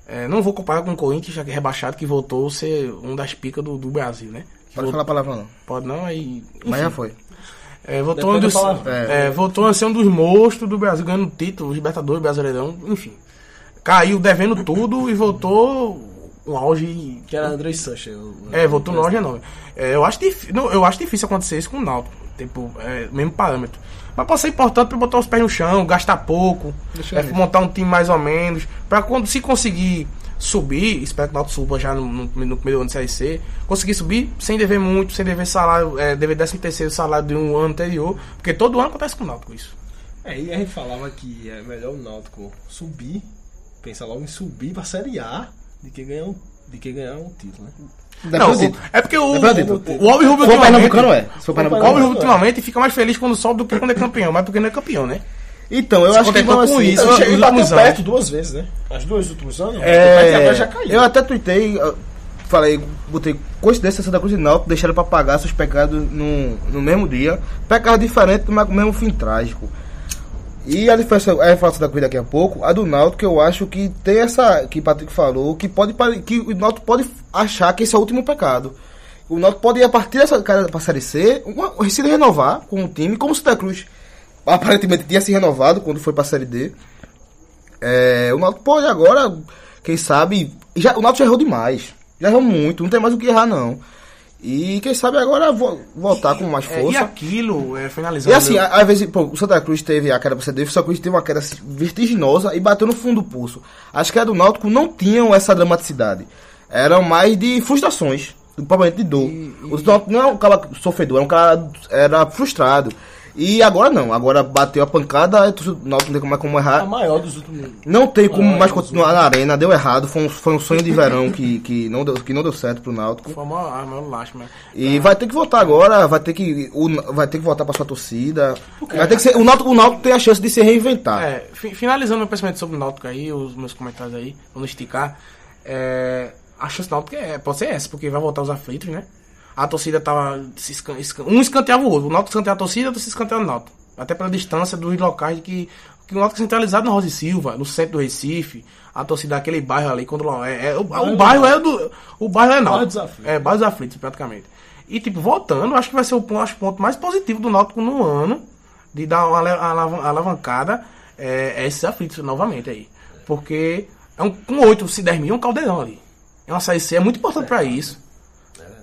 é, não vou comparar com o Corinthians, já que é rebaixado, que voltou a ser um das picas do, do Brasil, né? Que Pode voltou- falar palavra não. Pode não, aí. Mas já foi. É, voltou, da palavra. é, voltou a ser um dos monstros do Brasil, ganhando título, Libertadores, Brasileirão, enfim. Caiu devendo tudo e voltou um auge. Que era André Sanches. o- É, voltou no auge enorme. É, eu, acho não, eu acho difícil acontecer isso com o Náutico. Tipo, é, mesmo parâmetro. Mas pode ser importante pra botar os pés no chão, gastar pouco, é, montar um time mais ou menos. Pra quando se conseguir subir, espero que o Náutico suba já no, no- no primeiro ano de Série C, conseguir subir sem dever muito, sem dever salário, é, dever 13 terceiro salário de um ano anterior, porque todo ano acontece com o Náutico isso. É, e a gente falava que é melhor o Náutico subir, pensar logo em subir pra Série A, de que ganhar um, de que ganhar um título, né? Não, o- é porque o, Depende. o, o, o Alves Rubio ultimamente, é. O Alves é. Rubio ultimamente fica mais feliz quando sobe do que quando é campeão, mas porque não é campeão, né? Então, eu Se acho que vão com assim, isso, eu- chega Ele em bateu Luzão. perto duas vezes, né? As duas últimos anos. É, agora já caiu. eu até tuitei, eu falei, botei coincidência Santa Cruz e Náutico deixaram pra pagar seus pecados no, no mesmo dia. Pecado diferente, mas com o mesmo fim trágico. E a diferença, a informação da corrida daqui a pouco, a do Náutico eu acho que tem essa, que o Patrick falou, que pode que o Náutico pode achar que esse é o último pecado. O Náutico pode a partir dessa cara pra Série C, uma, se renovar com o time, como o Santa Cruz aparentemente tinha se renovado quando foi pra Série D. É, o Náutico pode agora, quem sabe, já, o Náutico já errou demais. Já errou muito, não tem mais o que errar não. E quem sabe agora vo- voltar com mais É, e força. aquilo, é, finalizando. E assim, a- às vezes, pô, o Santa Cruz teve a queda pra CD, o Santa Cruz teve uma queda vertiginosa e bateu no fundo do pulso. As quedas do Náutico não tinham essa dramaticidade. Eram mais de frustrações, provavelmente de dor. O Náutico não é um cara sofredor, é um cara era frustrado. E agora não, agora bateu a pancada, aí o Náutico não tem mais como A errar. maior dos últimos. Não tem como Ah, mais continuar na arena, deu errado, foi um, foi um sonho de verão que, que, não deu, que não deu certo pro Náutico. Foi uma, a maior lástima. E vai ter que voltar agora, vai ter que, o, vai ter que voltar pra sua torcida. Vai ter que ser, o, Náutico, o Náutico tem a chance de se reinventar. É, fi- finalizando meu pensamento sobre o Náutico aí, os meus comentários aí, vamos esticar. É, a chance do Náutico é, pode ser essa, porque vai voltar os aflitos, né? A torcida tava. escan- um escanteava o outro. O Náutico escanteava a torcida, a torcida escanteava o Náutico. Até pela distância dos locais de que, que o Náutico é centralizado no Rosa e Silva, no centro do Recife. A torcida daquele bairro ali, quando é, é, o, o bairro é do. O bairro é Náutico. É, bairro dos aflitos, praticamente. E, tipo, voltando, acho que vai ser o ponto, acho, ponto mais positivo do Náutico no ano, de dar uma alavancada, é, é esses aflitos novamente aí. Porque é um, com 8, se 10 mil, é um caldeirão ali. É uma série C, é muito importante pra isso.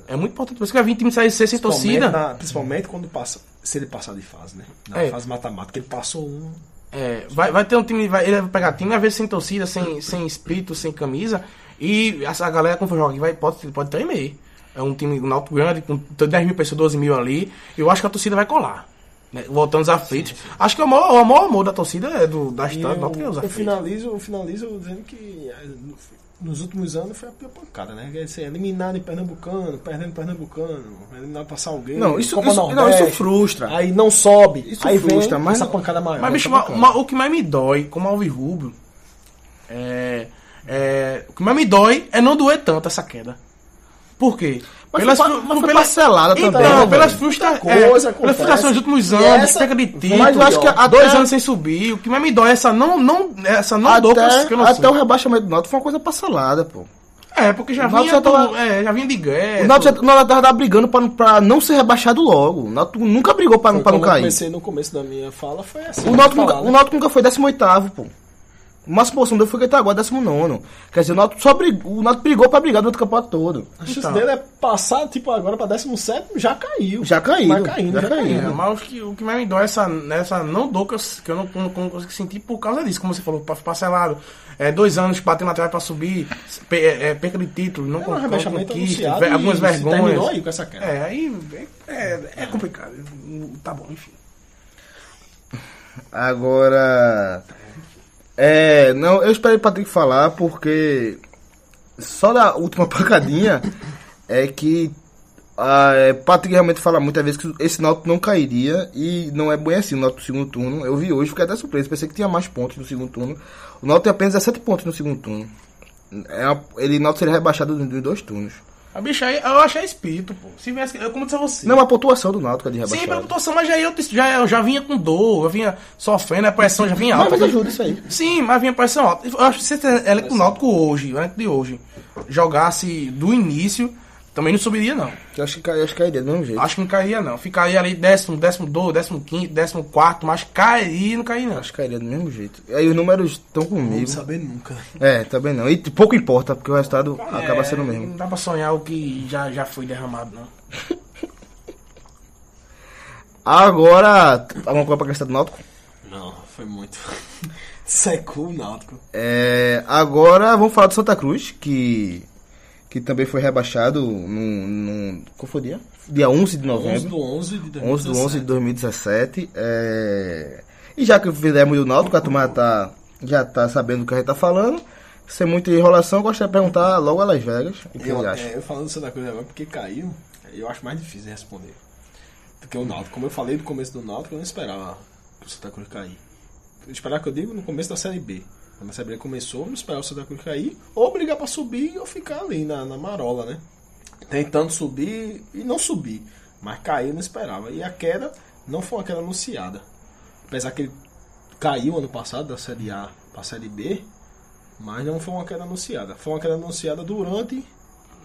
É muito importante. Por isso que vai vir time sair sem torcida. na- principalmente quando passa. Se ele passar de fase, né? Na É. fase matemática, ele passou um. É, vai, vai ter um time, vai, ele vai pegar time, às vezes sem torcida, sem, sem espírito, sem camisa. E essa galera, jogar aqui, vai, pode, pode tremer. É um time Náutico grande, com 10 mil pessoas, 12 mil ali. Eu acho que a torcida vai colar. né? Voltando aos aflitos. Acho que o maior, o maior amor da torcida é do, da história do Náutico é os eu finalizo, eu finalizo dizendo que no- nos últimos anos foi a pior pancada, né? Quer dizer, eliminado em Pernambucano, perdendo em Pernambucano, eliminado pra Salgueiro. Não, isso- Copa isso- não, Nordeste, isso frustra. Aí não sobe. Isso aí frustra, mas essa não- pancada maior. Mas, bicho, uma- uma- o que mais me dói, como alvirrubro, é, é. O que mais me dói é não doer tanto essa queda. Por quê? Mas foi pa- mas foi parcelada então, também, né, pelas frustra... É, coisa pelas acontece. frustrações dos últimos anos, essa- perca de Mas eu acho que até- dois anos sem subir. O que mais me dói é essa não, não, essa não dor que eu, Até, não até sinto. o rebaixamento do Náutico foi uma coisa parcelada, pô. É, porque já vinha, já tava- do- é, já vinha de guerra. O Náutico já- tava brigando pra, pra não ser rebaixado logo. O Náutico nunca brigou pra, Foi pra não como eu cair. comecei no começo da minha fala, foi assim. O Náutico, nunca, o né? Náutico nunca foi 18º, pô. O máximo posição dele foi que ele tá agora 19 Quer dizer, o Náutico só brigou, o Náutico brigou pra brigar durante o campeonato todo. A chance Então. dele é passar, tipo, agora pra 17 já caiu. Já caiu, Vai caindo, já já, caiu. caindo. É, mas o que, o que mais me dói é essa, essa não dor que eu, que eu não, não, não consigo sentir por causa disso, como você falou, pa- parcelado. É, dois anos batendo atrás pra subir, pe- é, é, perca de título, não É um conquista, e algumas se terminou vergonhas. aí com essa queda. É, aí é, é, é complicado. Tá bom, enfim. Agora. É. Não, eu esperei o Patrick falar porque. Só da última pancadinha é que. Ah, é, Patrick realmente fala muitas vezes que esse Náutico não cairia e não é bem assim o Náutico do segundo turno. Eu vi hoje, fiquei até surpreso, pensei que tinha mais pontos no segundo turno. O Náutico tem apenas 17 pontos no segundo turno. É uma- ele Náutico seria rebaixado nos dois turnos. A bicha aí, eu achei espírito, pô. Se viesse, eu como disse a você. Não, a pontuação do Náutico é de Sim, rebaixado. pela pontuação, mas já eu, já, eu já vinha com dor, eu vinha sofrendo, a pressão já vinha Mas, alta. mas ajuda isso aí. Sim, mas vinha pressão alta. Eu acho que se esse elenco do Náutico hoje, o de hoje, jogasse do início, também não subiria, não. Eu acho que, cai- acho que cairia do mesmo jeito. Acho que não cairia, não. Ficaria ali décimo, décimo dois, décimo quinto, décimo quarto, mas cairia e não cairia, não. Acho que cairia do mesmo jeito. E aí os números estão comigo. Não saber nunca. É, também não. E pouco importa, porque o resultado acaba É, sendo o mesmo. Não dá pra sonhar o que já, já foi derramado, não. Agora, alguma coisa pra questão do Náutico? Não, foi muito. Secou o Náutico. É, agora vamos falar do Santa Cruz, que, que também foi rebaixado no, no. Qual foi o dia? Dia 11 de 11 novembro. do 11 de 2017. 11 do 11 de 2017. É, e já que fizemos do Náutico, a turma já tá, já tá sabendo do que a gente tá falando. Sem muita enrolação, eu gostaria de perguntar logo a Las Vegas. O que Eu, ele acha? é, eu falando do Santa Cruz agora, porque caiu, eu acho mais difícil de responder. Porque o Náutico, como eu falei no começo do Náutico, eu não esperava que o Santa Cruz cair. Eu esperava que eu digo no começo da Série B. A Série B começou, não esperava o Santa Cruz cair, ou brigar pra subir ou ficar ali na, na marola, né? Tentando subir e não subir. Mas cair não esperava. E a queda não foi uma queda anunciada. Apesar que ele caiu ano passado da Série A pra Série B, mas não foi uma queda anunciada. Foi uma queda anunciada durante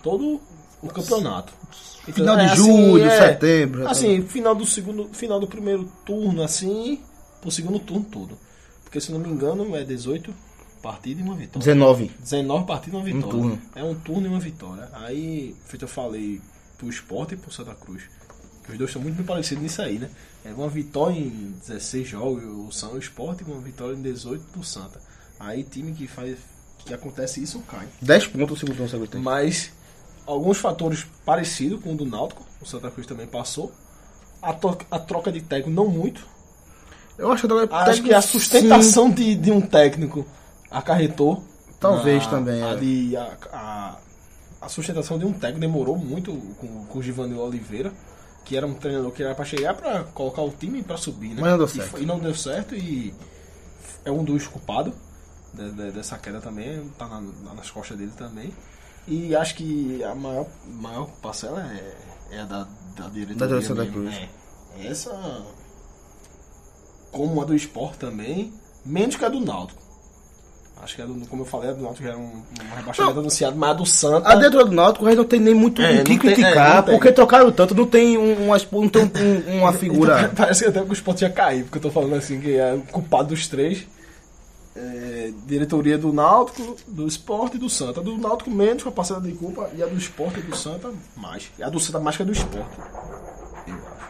todo o campeonato. Então, Final de é, julho, é, setembro, Assim, final do segundo, final do primeiro turno, assim, pro segundo turno todo. Porque se não me engano é 18 partidas e uma vitória. 19. 19 partidas e uma vitória. turno. É um turno e uma vitória. Aí, feito eu falei pro Sport e pro Santa Cruz. Que os dois são muito bem parecidos nisso aí, né? É uma vitória em 16 jogos, o São o Sport, e uma vitória em 18 do Santa. Aí time que faz. que acontece isso cai. 10 pontos o segundo turno, tem. Mas alguns fatores parecidos com o do Náutico, o Santa Cruz também passou. A, to- a troca de técnico não muito. Eu acho que, Acho que a sustentação de, de um técnico acarretou. Talvez na- também, A, é. de- a, a- a sustentação de um técnico demorou muito com, com o Givanil Oliveira, que era um treinador que era para chegar para colocar o time para subir, né? Mas não deu E certo. foi- E, não deu certo e é um dos culpados de- de- dessa queda também, tá na- na- nas costas dele também. E acho que a maior, maior parcela é, é a da, da diretoria. Da direção da. Cruz. É. Essa como a do esporte também, menos que a do Náutico. Acho que a do, como eu falei, a do Náutico já era um, um rebaixamento anunciado, mas a do Santa. A dentro do Náutico, a não tem nem muito É, o que não tem- criticar, é, não porque trocaram tanto, não tem um, uma, não tem um- uma figura. Então, parece que até que o esporte ia cair, porque eu tô falando assim que é o culpado dos três. é, diretoria do Náutico, do Esporte e do Santa. A do Náutico menos com a parcela de culpa e a do Esporte e do Santa mais. E a do Santa mais que a do Esporte. Eu acho.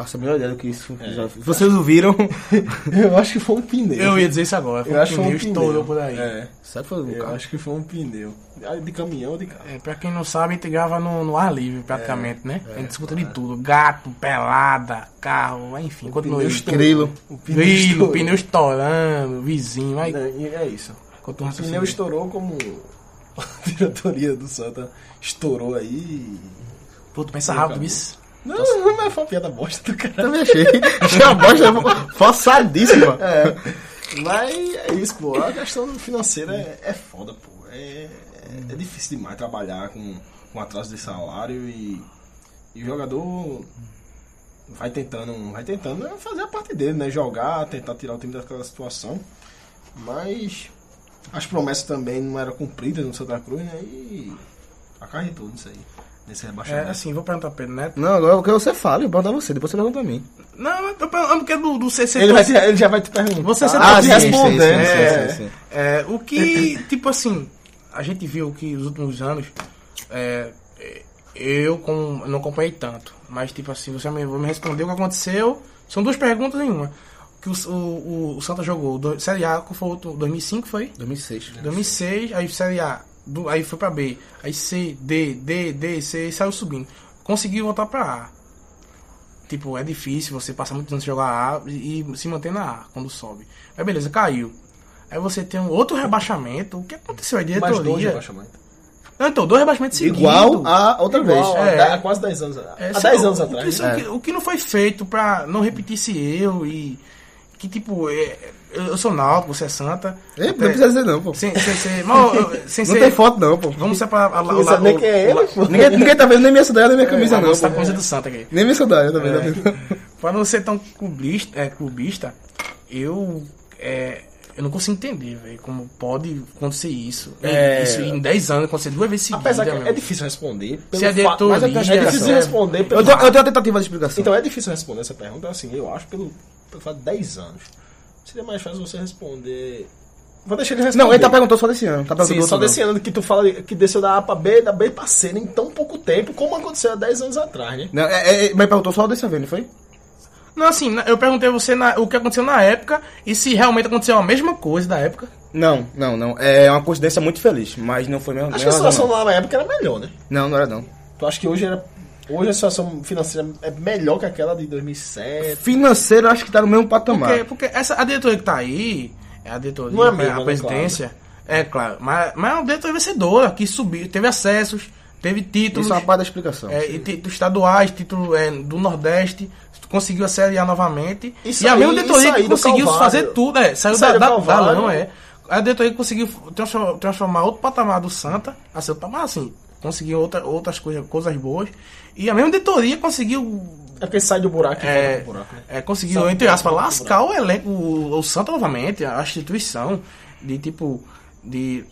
Faça a melhor ideia do que isso. já- Vocês ouviram? Eu acho que foi um pneu. Eu ia dizer isso agora. Foi Eu um acho pneu um pneu. estourou por aí. É, Sabe foi um eu carro? acho que foi um pneu. Ah, De caminhão ou de carro? É, pra quem não sabe, a gente grava no, no ar livre, praticamente, né? A gente escuta de tudo. Gato, pelada, carro, enfim. Continua pneu. Grilo. O Grilo, estourou. pneu estourando, vizinho. Aí, é isso. continua O pneu raciocínio. estourou como a diretoria do Santa estourou aí. Pô, tu pensa rápido, isso. Não, não foi uma piada bosta do cara. Também achei. Achei uma bosta forçadíssima. É. Mas é isso, pô. A questão financeira é, é foda, pô. É, é, é difícil demais trabalhar com, com atraso de salário e, e o jogador vai tentando, vai tentando fazer a parte dele, né? Jogar, tentar tirar o time daquela situação. Mas as promessas também não eram cumpridas no Santa Cruz, né? E acarretou nisso aí. Nesse É, rebaixamento. assim, vou perguntar pra Pedro Neto. Não, agora eu quero que você fale, eu pergunto a você, depois você pergunta a mim. Não, eu tô perguntando porque do, do CC. ele, vai te- ele já vai te perguntar. Você ah, tá te sim, sim, é. sim, sim. É, o que, tipo assim, a gente viu que os últimos anos, é, é, eu com, não acompanhei tanto, mas tipo assim, você me, me respondeu o que aconteceu, são duas perguntas em uma. Que o, o, o, o Santa jogou, do, Série A, qual foi o outro? 2005 foi? 2006. 2006, aí Série A, do- aí foi pra B, aí C, D, D, D, C, e saiu subindo. Conseguiu voltar pra A. Tipo, é difícil você passar muito tempo jogar A e, e se manter na A quando sobe. Aí beleza, caiu. Aí você tem um outro rebaixamento. O que aconteceu? A Mais dois diretoria. rebaixamentos. Não, então, dois rebaixamentos seguidos. Igual a outra Igual, vez. há É. há quase 10 anos. É, há se- 10 o- anos atrás. que- né? o, que, o que não foi feito pra não repetir esse erro e. Que tipo, é, eu sou náutico, você é santa. Ei, Até- não precisa dizer não, pô. Sem, sem ser. eu- sem Não ser- tem foto não, pô. Vamos separar a, a, Não sabe nem quem é ele, pô. Ninguém, ninguém tá vendo nem minha sandália, nem minha camisa não, Você tá com coisa do Santa aqui. Nem minha sandália, tá vendo? Tá vendo? Pra não ser tão clubista, é, clubista eu, é, eu não consigo entender, velho, como pode acontecer isso. É. Isso em 10 anos, acontecer duas vezes seguidas. Apesar que é difícil responder. Se a pelo fato- mas é é difícil é. responder pelo Eu tenho, eu tenho uma tentativa de explicação. Então é difícil responder essa pergunta, assim, eu acho, pelo, pelo fato de 10 anos. Seria mais fácil você responder. Vou deixar ele responder. Não, ele tá perguntando só desse ano. Tá Sim, perguntando só outro desse ano que tu fala que desceu da A pra B, da B pra C em tão pouco tempo, como aconteceu há 10 anos atrás, né? não. Não, é, é, mas perguntou só desse ano, não foi? Não, assim, eu perguntei a você na- o que aconteceu na época e se realmente aconteceu a mesma coisa da época. Não, não, não. É uma coincidência muito feliz, mas não foi mesmo. Acho que a situação lá na época era melhor, né? Não, não era não. Tu acha que hoje era. Hoje a situação financeira é melhor que aquela de 2007? Financeiro, eu acho que tá no mesmo patamar. Porque, porque essa, a diretoria que tá aí, é a diretoria, Não é a né, presidência, é claro, mas, mas é uma diretoria vencedora, que subiu, teve acessos, teve títulos. Isso é uma parte da explicação. É, e títulos estaduais, título é, do Nordeste, conseguiu a Série A novamente. E E, sair- a mesma diretoria que conseguiu Calvário. fazer tudo, é, saiu da, da, lama, é. A diretoria conseguiu transformar, outro patamar do Santa, assim, outro patamar assim, conseguiu outra, outras coisas, coisas boas. E a mesma diretoria conseguiu É porque sai do buraco é, pro buraco, né? é, conseguiu, entre aspas, lascar o elenco, o, o Santa novamente, a instituição, de tipo, de,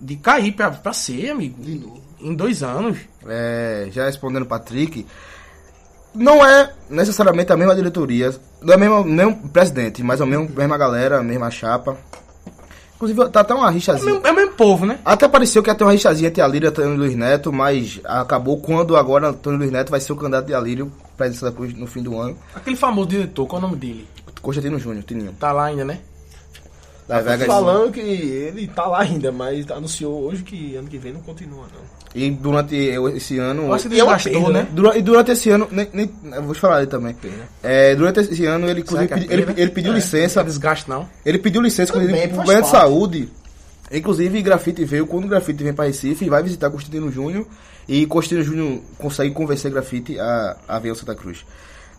de cair pra, pra ser, amigo, em dois anos. É, já respondendo o Patrick, não é necessariamente a mesma diretoria, não é o mesmo, mesmo presidente, mas é a mesma, mesma galera, a mesma chapa. Inclusive, tá até uma É o rixazinha. mesmo, é o mesmo povo, né? Até pareceu que ia ter uma rixazinha entre a Lírio e Antônio Luiz Neto, mas acabou quando agora Antônio Luiz Neto vai ser o candidato de Alírio para da Cruz no fim do ano. Aquele famoso diretor, qual é o nome dele? Constantino Júnior, Tininho. Tá lá ainda, né? Da Vegas. Falando que ele tá lá ainda, mas anunciou hoje que ano que vem não continua, não. E durante esse ano. Eu acho que E é uma desgastou, perda, né? Dura- e durante esse ano, nem, nem- eu vou te falar aí também. É, durante esse ano, ele, inclusive, é pedi- ele, ele pediu Não licença. desgaste, não. Ele pediu licença Também, inclusive, pro de saúde. Inclusive, Grafite veio. Quando o Grafite vem para Recife, vai visitar Constantino Júnior. E Constantino Júnior consegue convencer Grafite a, a vir ao Santa Cruz.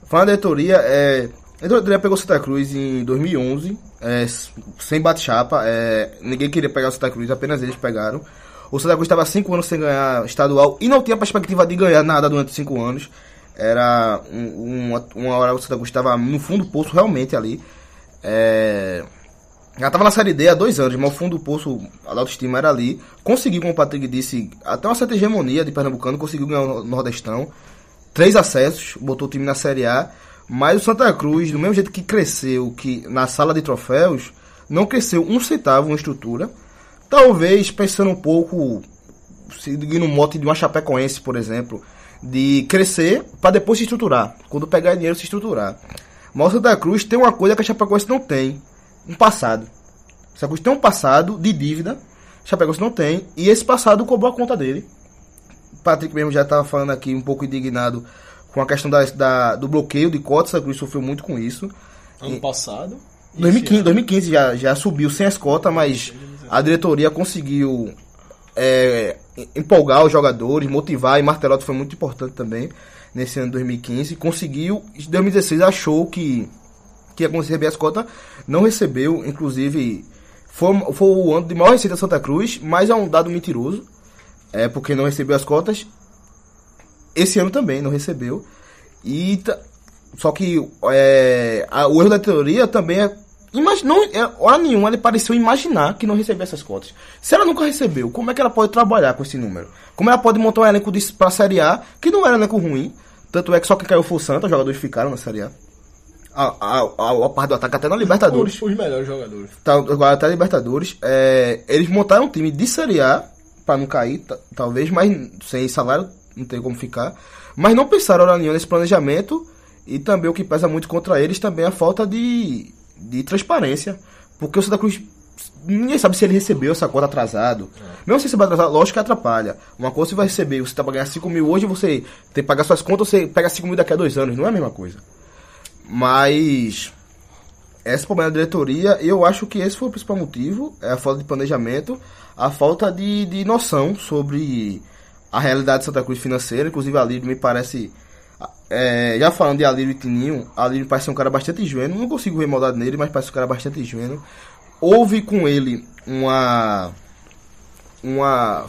Falando da diretoria, é, a diretoria pegou Santa Cruz em 2011, é, sem bate-chapa. é, ninguém queria pegar o Santa Cruz, apenas eles pegaram. O Santa Cruz estava cinco anos sem ganhar estadual e não tinha perspectiva de ganhar nada durante cinco anos. Era um- uma, uma hora o Santa Cruz estava no fundo do poço, realmente ali. É, já estava na Série D há dois anos, mas o fundo do poço, a autoestima era ali. Conseguiu, como o Patrick disse, até uma certa hegemonia de Pernambucano, conseguiu ganhar o Nordestão. Três acessos, botou o time na Série A. Mas o Santa Cruz, do mesmo jeito que cresceu que na sala de troféus, não cresceu um centavo em estrutura. Talvez pensando um pouco, seguindo o mote de uma Chapecoense, por exemplo, de crescer para depois se estruturar. Quando pegar dinheiro, se estruturar. Mas o Santa Cruz tem uma coisa que a Chapecoense não tem: um passado. O Santa Cruz tem um passado de dívida, a Chapecoense não tem, e esse passado cobrou a conta dele. O Patrick mesmo já estava falando aqui um pouco indignado com a questão da, da- do bloqueio de cotas, Santa Cruz sofreu muito com isso. Ano passado. e 2015, esse 2015 já, já subiu sem as cotas, mas a diretoria conseguiu é, empolgar os jogadores, motivar, e Martelotti foi muito importante também nesse ano de 2015. Conseguiu, em 2016 achou que, que ia conseguir receber as cotas, não recebeu, inclusive foi, foi o ano de maior receita da Santa Cruz, mas é um dado mentiroso, é porque não recebeu as cotas. Esse ano também não recebeu. E só que é, a- o erro da teoria também é. Imagina, não, é, hora nenhuma ele pareceu imaginar que não recebia essas cotas. Se ela nunca recebeu, como é que ela pode trabalhar com esse número? Como ela pode montar um elenco de, pra Série A, que não era um elenco ruim? Tanto é que só que caiu foi o Santa, os jogadores ficaram na Série A. A, a, a, a parte do ataque até na Libertadores. Os, os melhores jogadores. Tá, agora até Libertadores. É, eles montaram um time de Série A, pra não cair, ta- talvez, mas sem salário, não tem como ficar. Mas não pensaram hora nenhuma nesse planejamento. E também o que pesa muito contra eles também é a falta de, de transparência. Porque o Santa Cruz. Ninguém sabe se ele recebeu essa cota atrasado. Mesmo se receber atrasado, lógico que atrapalha. Uma coisa você vai receber, você tá pra ganhar 5 mil hoje, você tem que pagar suas contas, você pega 5 mil daqui a dois anos. Não é a mesma coisa. Mas esse problema da diretoria, eu acho que esse foi o principal motivo, é a falta de planejamento, a falta de, de noção sobre a realidade de Santa Cruz financeira, inclusive a Lírio me parece, é, já falando de Alírio e Tininho, Alírio parece ser um cara bastante ingênuo, não consigo ver maldade nele, mas parece um cara bastante ingênuo. Houve com ele uma uma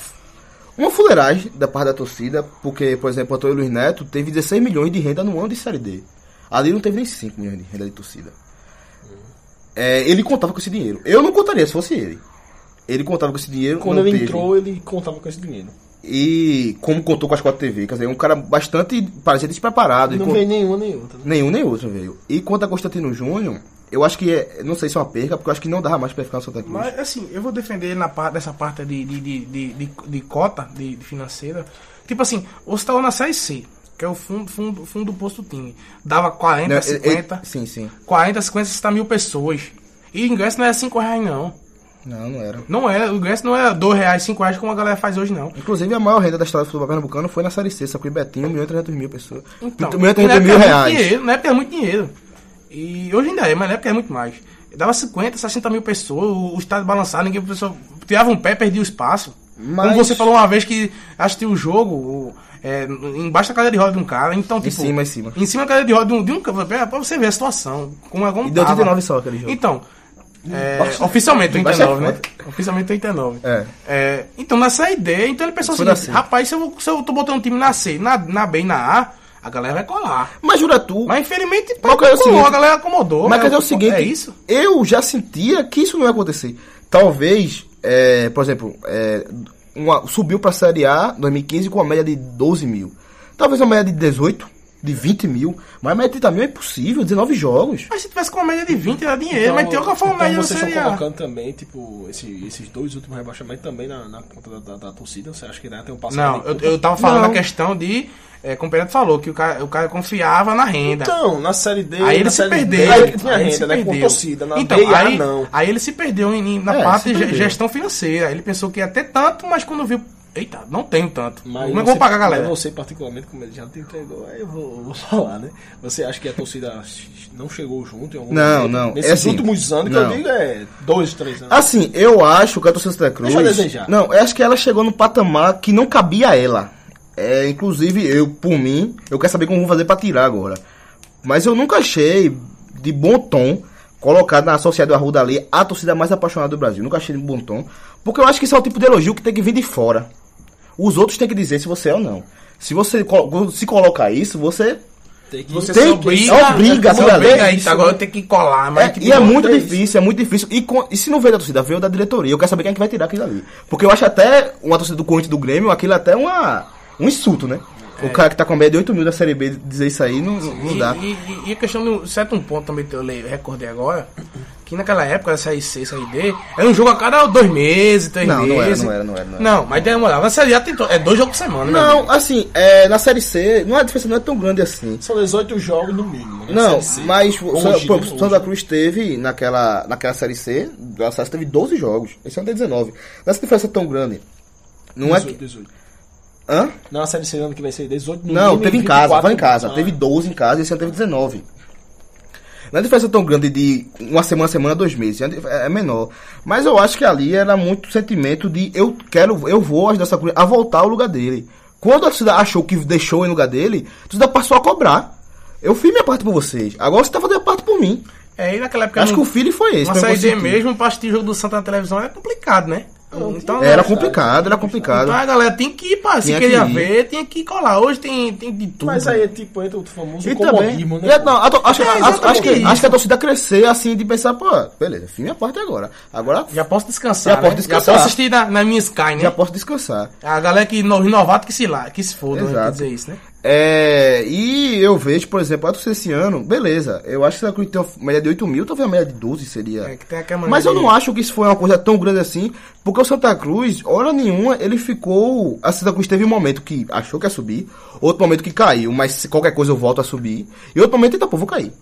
uma fuleiragem da parte da torcida, porque, por exemplo, o Antônio Luiz Neto teve 16 milhões de renda no ano de Série D. Ali não teve nem 5 milhões de renda de torcida. É, ele contava com esse dinheiro. Eu não contaria se fosse ele. Ele contava com esse dinheiro. Quando ele teve. entrou, ele contava com esse dinheiro. E como contou com as 4 TV, quer dizer, um cara bastante, parecia despreparado. Não veio nenhuma nem outra. né? Nenhum nem outro veio. E quanto a Constantino Júnior, eu acho que é, não sei se é uma perca, porque eu acho que não dava mais pra ficar no Santa Cruz. Mas assim, eu vou defender na parte, dessa parte de, de, de, de, de, cota de, de financeira. Tipo assim, você tava na série C, que é o fundo, fundo, fundo do posto do time. Dava 40, Não, ele- 50, ele- sim, sim. 40, 50, 60 mil pessoas. E o ingresso não era 5 reais, não. Não, não era. Não era, o ingresso não era 2 reais, 5 reais como a galera faz hoje, não. Inclusive, a maior renda da história do futebol pernambucano foi na Série C, só que o Betinho, 1 milhão e 300 mil pessoas. Então, 1 milhão 300 na mil era reais. Dinheiro, na época era muito dinheiro. E hoje ainda é, mas na época é muito mais. Dava 50, 60 mil pessoas, o, o estádio balançava, ninguém pessoa, tirava um pé, perdia o espaço. Mas- Como você falou uma vez que assistiu o jogo é, embaixo da cadeira de roda de um cara, então tipo. cima, em cima. Em cima da cadeira de roda de um, de um pra você ver a situação. Como é como E deu tava. 39 só aquele jogo. Então, é, oficialmente Baixa 39, né? Oficialmente 39. É. É, então, nessa ideia, então ele pensou Foi na seguinte, C. rapaz, se eu, se eu tô botando um time na C, na, na B e na A, a galera vai colar. Mas jura tu, Mas infelizmente, Mas o colou, seguinte? a galera acomodou. Mas né? cadê o seguinte? É isso? Eu já sentia que isso não ia acontecer. Talvez, é, por exemplo, é, uma- subiu pra Série A 2015 com uma média de 12 mil. Talvez uma média de 18, de 20 mil. Mas a média de 30 mil é impossível, 19 jogos. Mas se tivesse com uma média de 20, era dinheiro. mas tem outra forma então média vocês estão colocando também, tipo, esse- esses dois últimos rebaixamentos também na, na conta da, da- da torcida. Você acha que dá tem um passo Não, eu, eu tava falando Não. a questão de. É, como o Pedro falou, que o cara, o cara confiava na renda. Então, na série D. Aí ele se perdeu. D, aí tinha Aí renda, né? Com perdeu. torcida. Na então, aí, não. aí ele se perdeu em- na É, parte de gestão financeira. Ele pensou que ia ter tanto, mas quando viu. Eita, não tenho tanto. Mas Como é que eu vou pagar, galera? mas Você, particularmente, como ele já te entregou, aí eu vou, eu vou falar, né? Você acha que a torcida não chegou junto em algum Não, momento? não, Nesses é assim, últimos anos, que não. eu digo é dois, três anos. Assim, eu acho que a torcida Santa Cruz. Deixa eu desejar. Não, eu acho que ela chegou no patamar que não cabia a ela. É, inclusive, eu, por mim, eu quero saber como vou fazer pra tirar agora. Mas eu nunca achei de bom tom colocar na Sociedade do Arruda ali a torcida mais apaixonada do Brasil. Nunca achei de bom tom. Porque eu acho que isso é o tipo de elogio que tem que vir de fora. Os outros têm que dizer se você é ou não. Se você se colocar isso, você. Tem que Você Tem se que- obriga, é obriga, sabe? obriga É isso, isso. agora eu tenho que colar, mas É, tipo, e é muito é isso. difícil, é muito difícil. E, com- e se não veio da torcida, veio da diretoria. Eu quero saber quem é que vai tirar aquilo ali. Porque eu acho até uma torcida do Corinthians do Grêmio, aquilo é até uma, um insulto, né? O cara que tá com a média de 8 mil da Série B dizer isso aí não, não dá. e, e- e a questão do certo um ponto também que eu le- recordei agora, que naquela época da Série C, Série D, era um jogo a cada dois meses, três Não, não era, meses. não era, não era, não era. Não, mas demorava. Na Série A tem to- é dois jogos por semana, né? Não, assim, é, na Série C, não, a diferença não é tão grande assim. São 18 jogos no mínimo. né? Não, Série C. mas o Hoje, pô, o Santa Cruz teve naquela, naquela Série C, o acesso teve 12 jogos. Esse ano tem 19. Nessa diferença tão grande. Não é 18, que. 18. Hã? Não, a série C ano que vai ser 18 no Não, mínimo teve em casa, 24 vai em casa. Ah, Teve 12 em casa e esse ano teve 19. Não é diferença tão grande de uma semana, semana, dois meses. É é menor. Mas eu acho que ali era muito sentimento de eu quero, eu vou ajudar essa Cruz a voltar ao lugar dele. Quando a torcida achou que deixou em lugar dele, a torcida passou a cobrar. Eu fiz minha parte por vocês. Agora você tá fazendo a parte por mim. É, e naquela época. Acho não- que o filho foi esse. Série D conseguir. mesmo, pra assistir jogo do Santa na televisão era complicado, né? Então, Era complicado, era complicado. Então a galera tem que ir, pá, se Tinha queria que ver, tinha que colar. Hoje tem, tem de tudo. Mas aí é tipo, entra o famoso E também. né? e, não, a to- acho, É, acho- acho que, acho que a torcida crescer assim de pensar, pô, beleza, fiz minha parte agora. Agora Já posso descansar. Já né? posso descansar. Já posso assistir na, na minha Sky, né? já posso descansar. A galera que novato que se lá, que se foda, né? Dizer isso, né? É, e eu vejo, por exemplo, a esse ano, beleza, eu acho que Santa Cruz tem uma média de 8 mil, talvez a média de 12 seria. É que tem aquela Mas eu não acho que isso foi uma coisa tão grande assim, porque o Santa Cruz, hora nenhuma, ele ficou. A Santa Cruz teve um momento que achou que ia subir, outro momento que caiu, mas se qualquer coisa eu volto a subir, e outro momento, eita, pô, vou cair.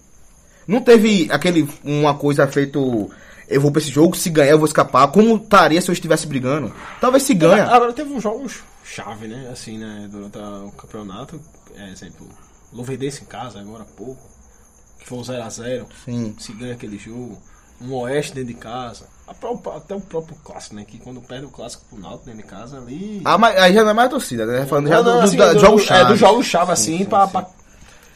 Não teve aquele, uma coisa feito. Eu vou pra esse jogo, se ganhar eu vou escapar, como estaria se eu estivesse brigando. Talvez se ganha. Agora teve uns jogos chave, né? Assim, né? Durante a- o campeonato. É, exemplo, Luverdense em casa, agora há pouco. Que foi um 0x0. Sim. Se ganha aquele jogo. Um Oeste dentro de casa. Própria- até o próprio clássico, né? Que quando perde o clássico pro Náutico dentro de casa ali. Ah, mas aí já não é mais torcida, né? Falando já Não, do, não, do, assim, da- do- jogo É, chave. do jogo chave, assim, sim, pra. sim. pra...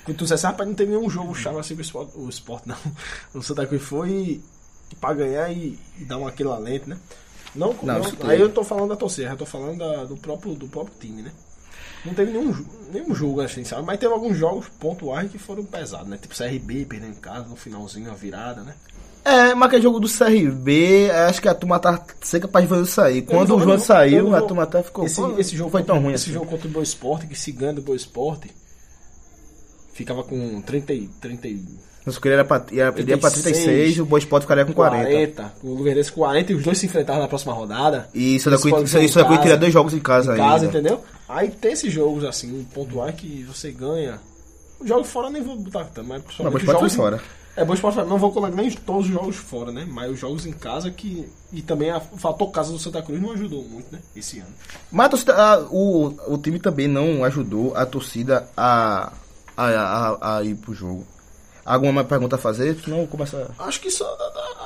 Quando tu dissesse, rapaz, não tem nenhum jogo chave assim que o esporte, o esporte não. O Santa Cruz foi e, e pra ganhar e, e dar um aquele alento, né? Não, Não, não- aí eu tô falando da torcida, já tô falando da- do, próprio, do próprio time, né? Não teve nenhum, nenhum jogo assim, sabe? Mas teve alguns jogos pontuais que foram pesados, né? Tipo CRB perdendo em casa no finalzinho, a virada, né? É, mas que jogo do CRB, acho que a turma tá seca pra isso aí. Quando Eu o João eu saiu, a turma até ficou. Esse, esse jogo foi tão ruim esse assim. jogo contra o Boa Esporte, que se ganha do Boa Esporte, ficava com 30, e- 30 Nosso querido era pra, ia, iria pra 36 e o Boa Esporte ficaria com 40. 40. O Luverdense 40 e os dois se enfrentavam na próxima rodada. E isso da Eles podem Cruz jogar em isso da Cruz casa, teria dois jogos em casa em ainda. casa, entendeu? Aí tem esses jogos assim, pontuais que você ganha. O jogo fora nem vou botar tanto, mas Não, principalmente Boa Esporte foi fora. É, Boa Esporte não vou colocar nem todos os jogos fora, né? Mas os jogos em casa que. E também a- o fator casa do Santa Cruz não ajudou muito, né? Esse ano. Mas a- o, o time também não ajudou a torcida a, a, a, a ir pro jogo. Alguma mais pergunta a fazer? Senão começa. Acho que só.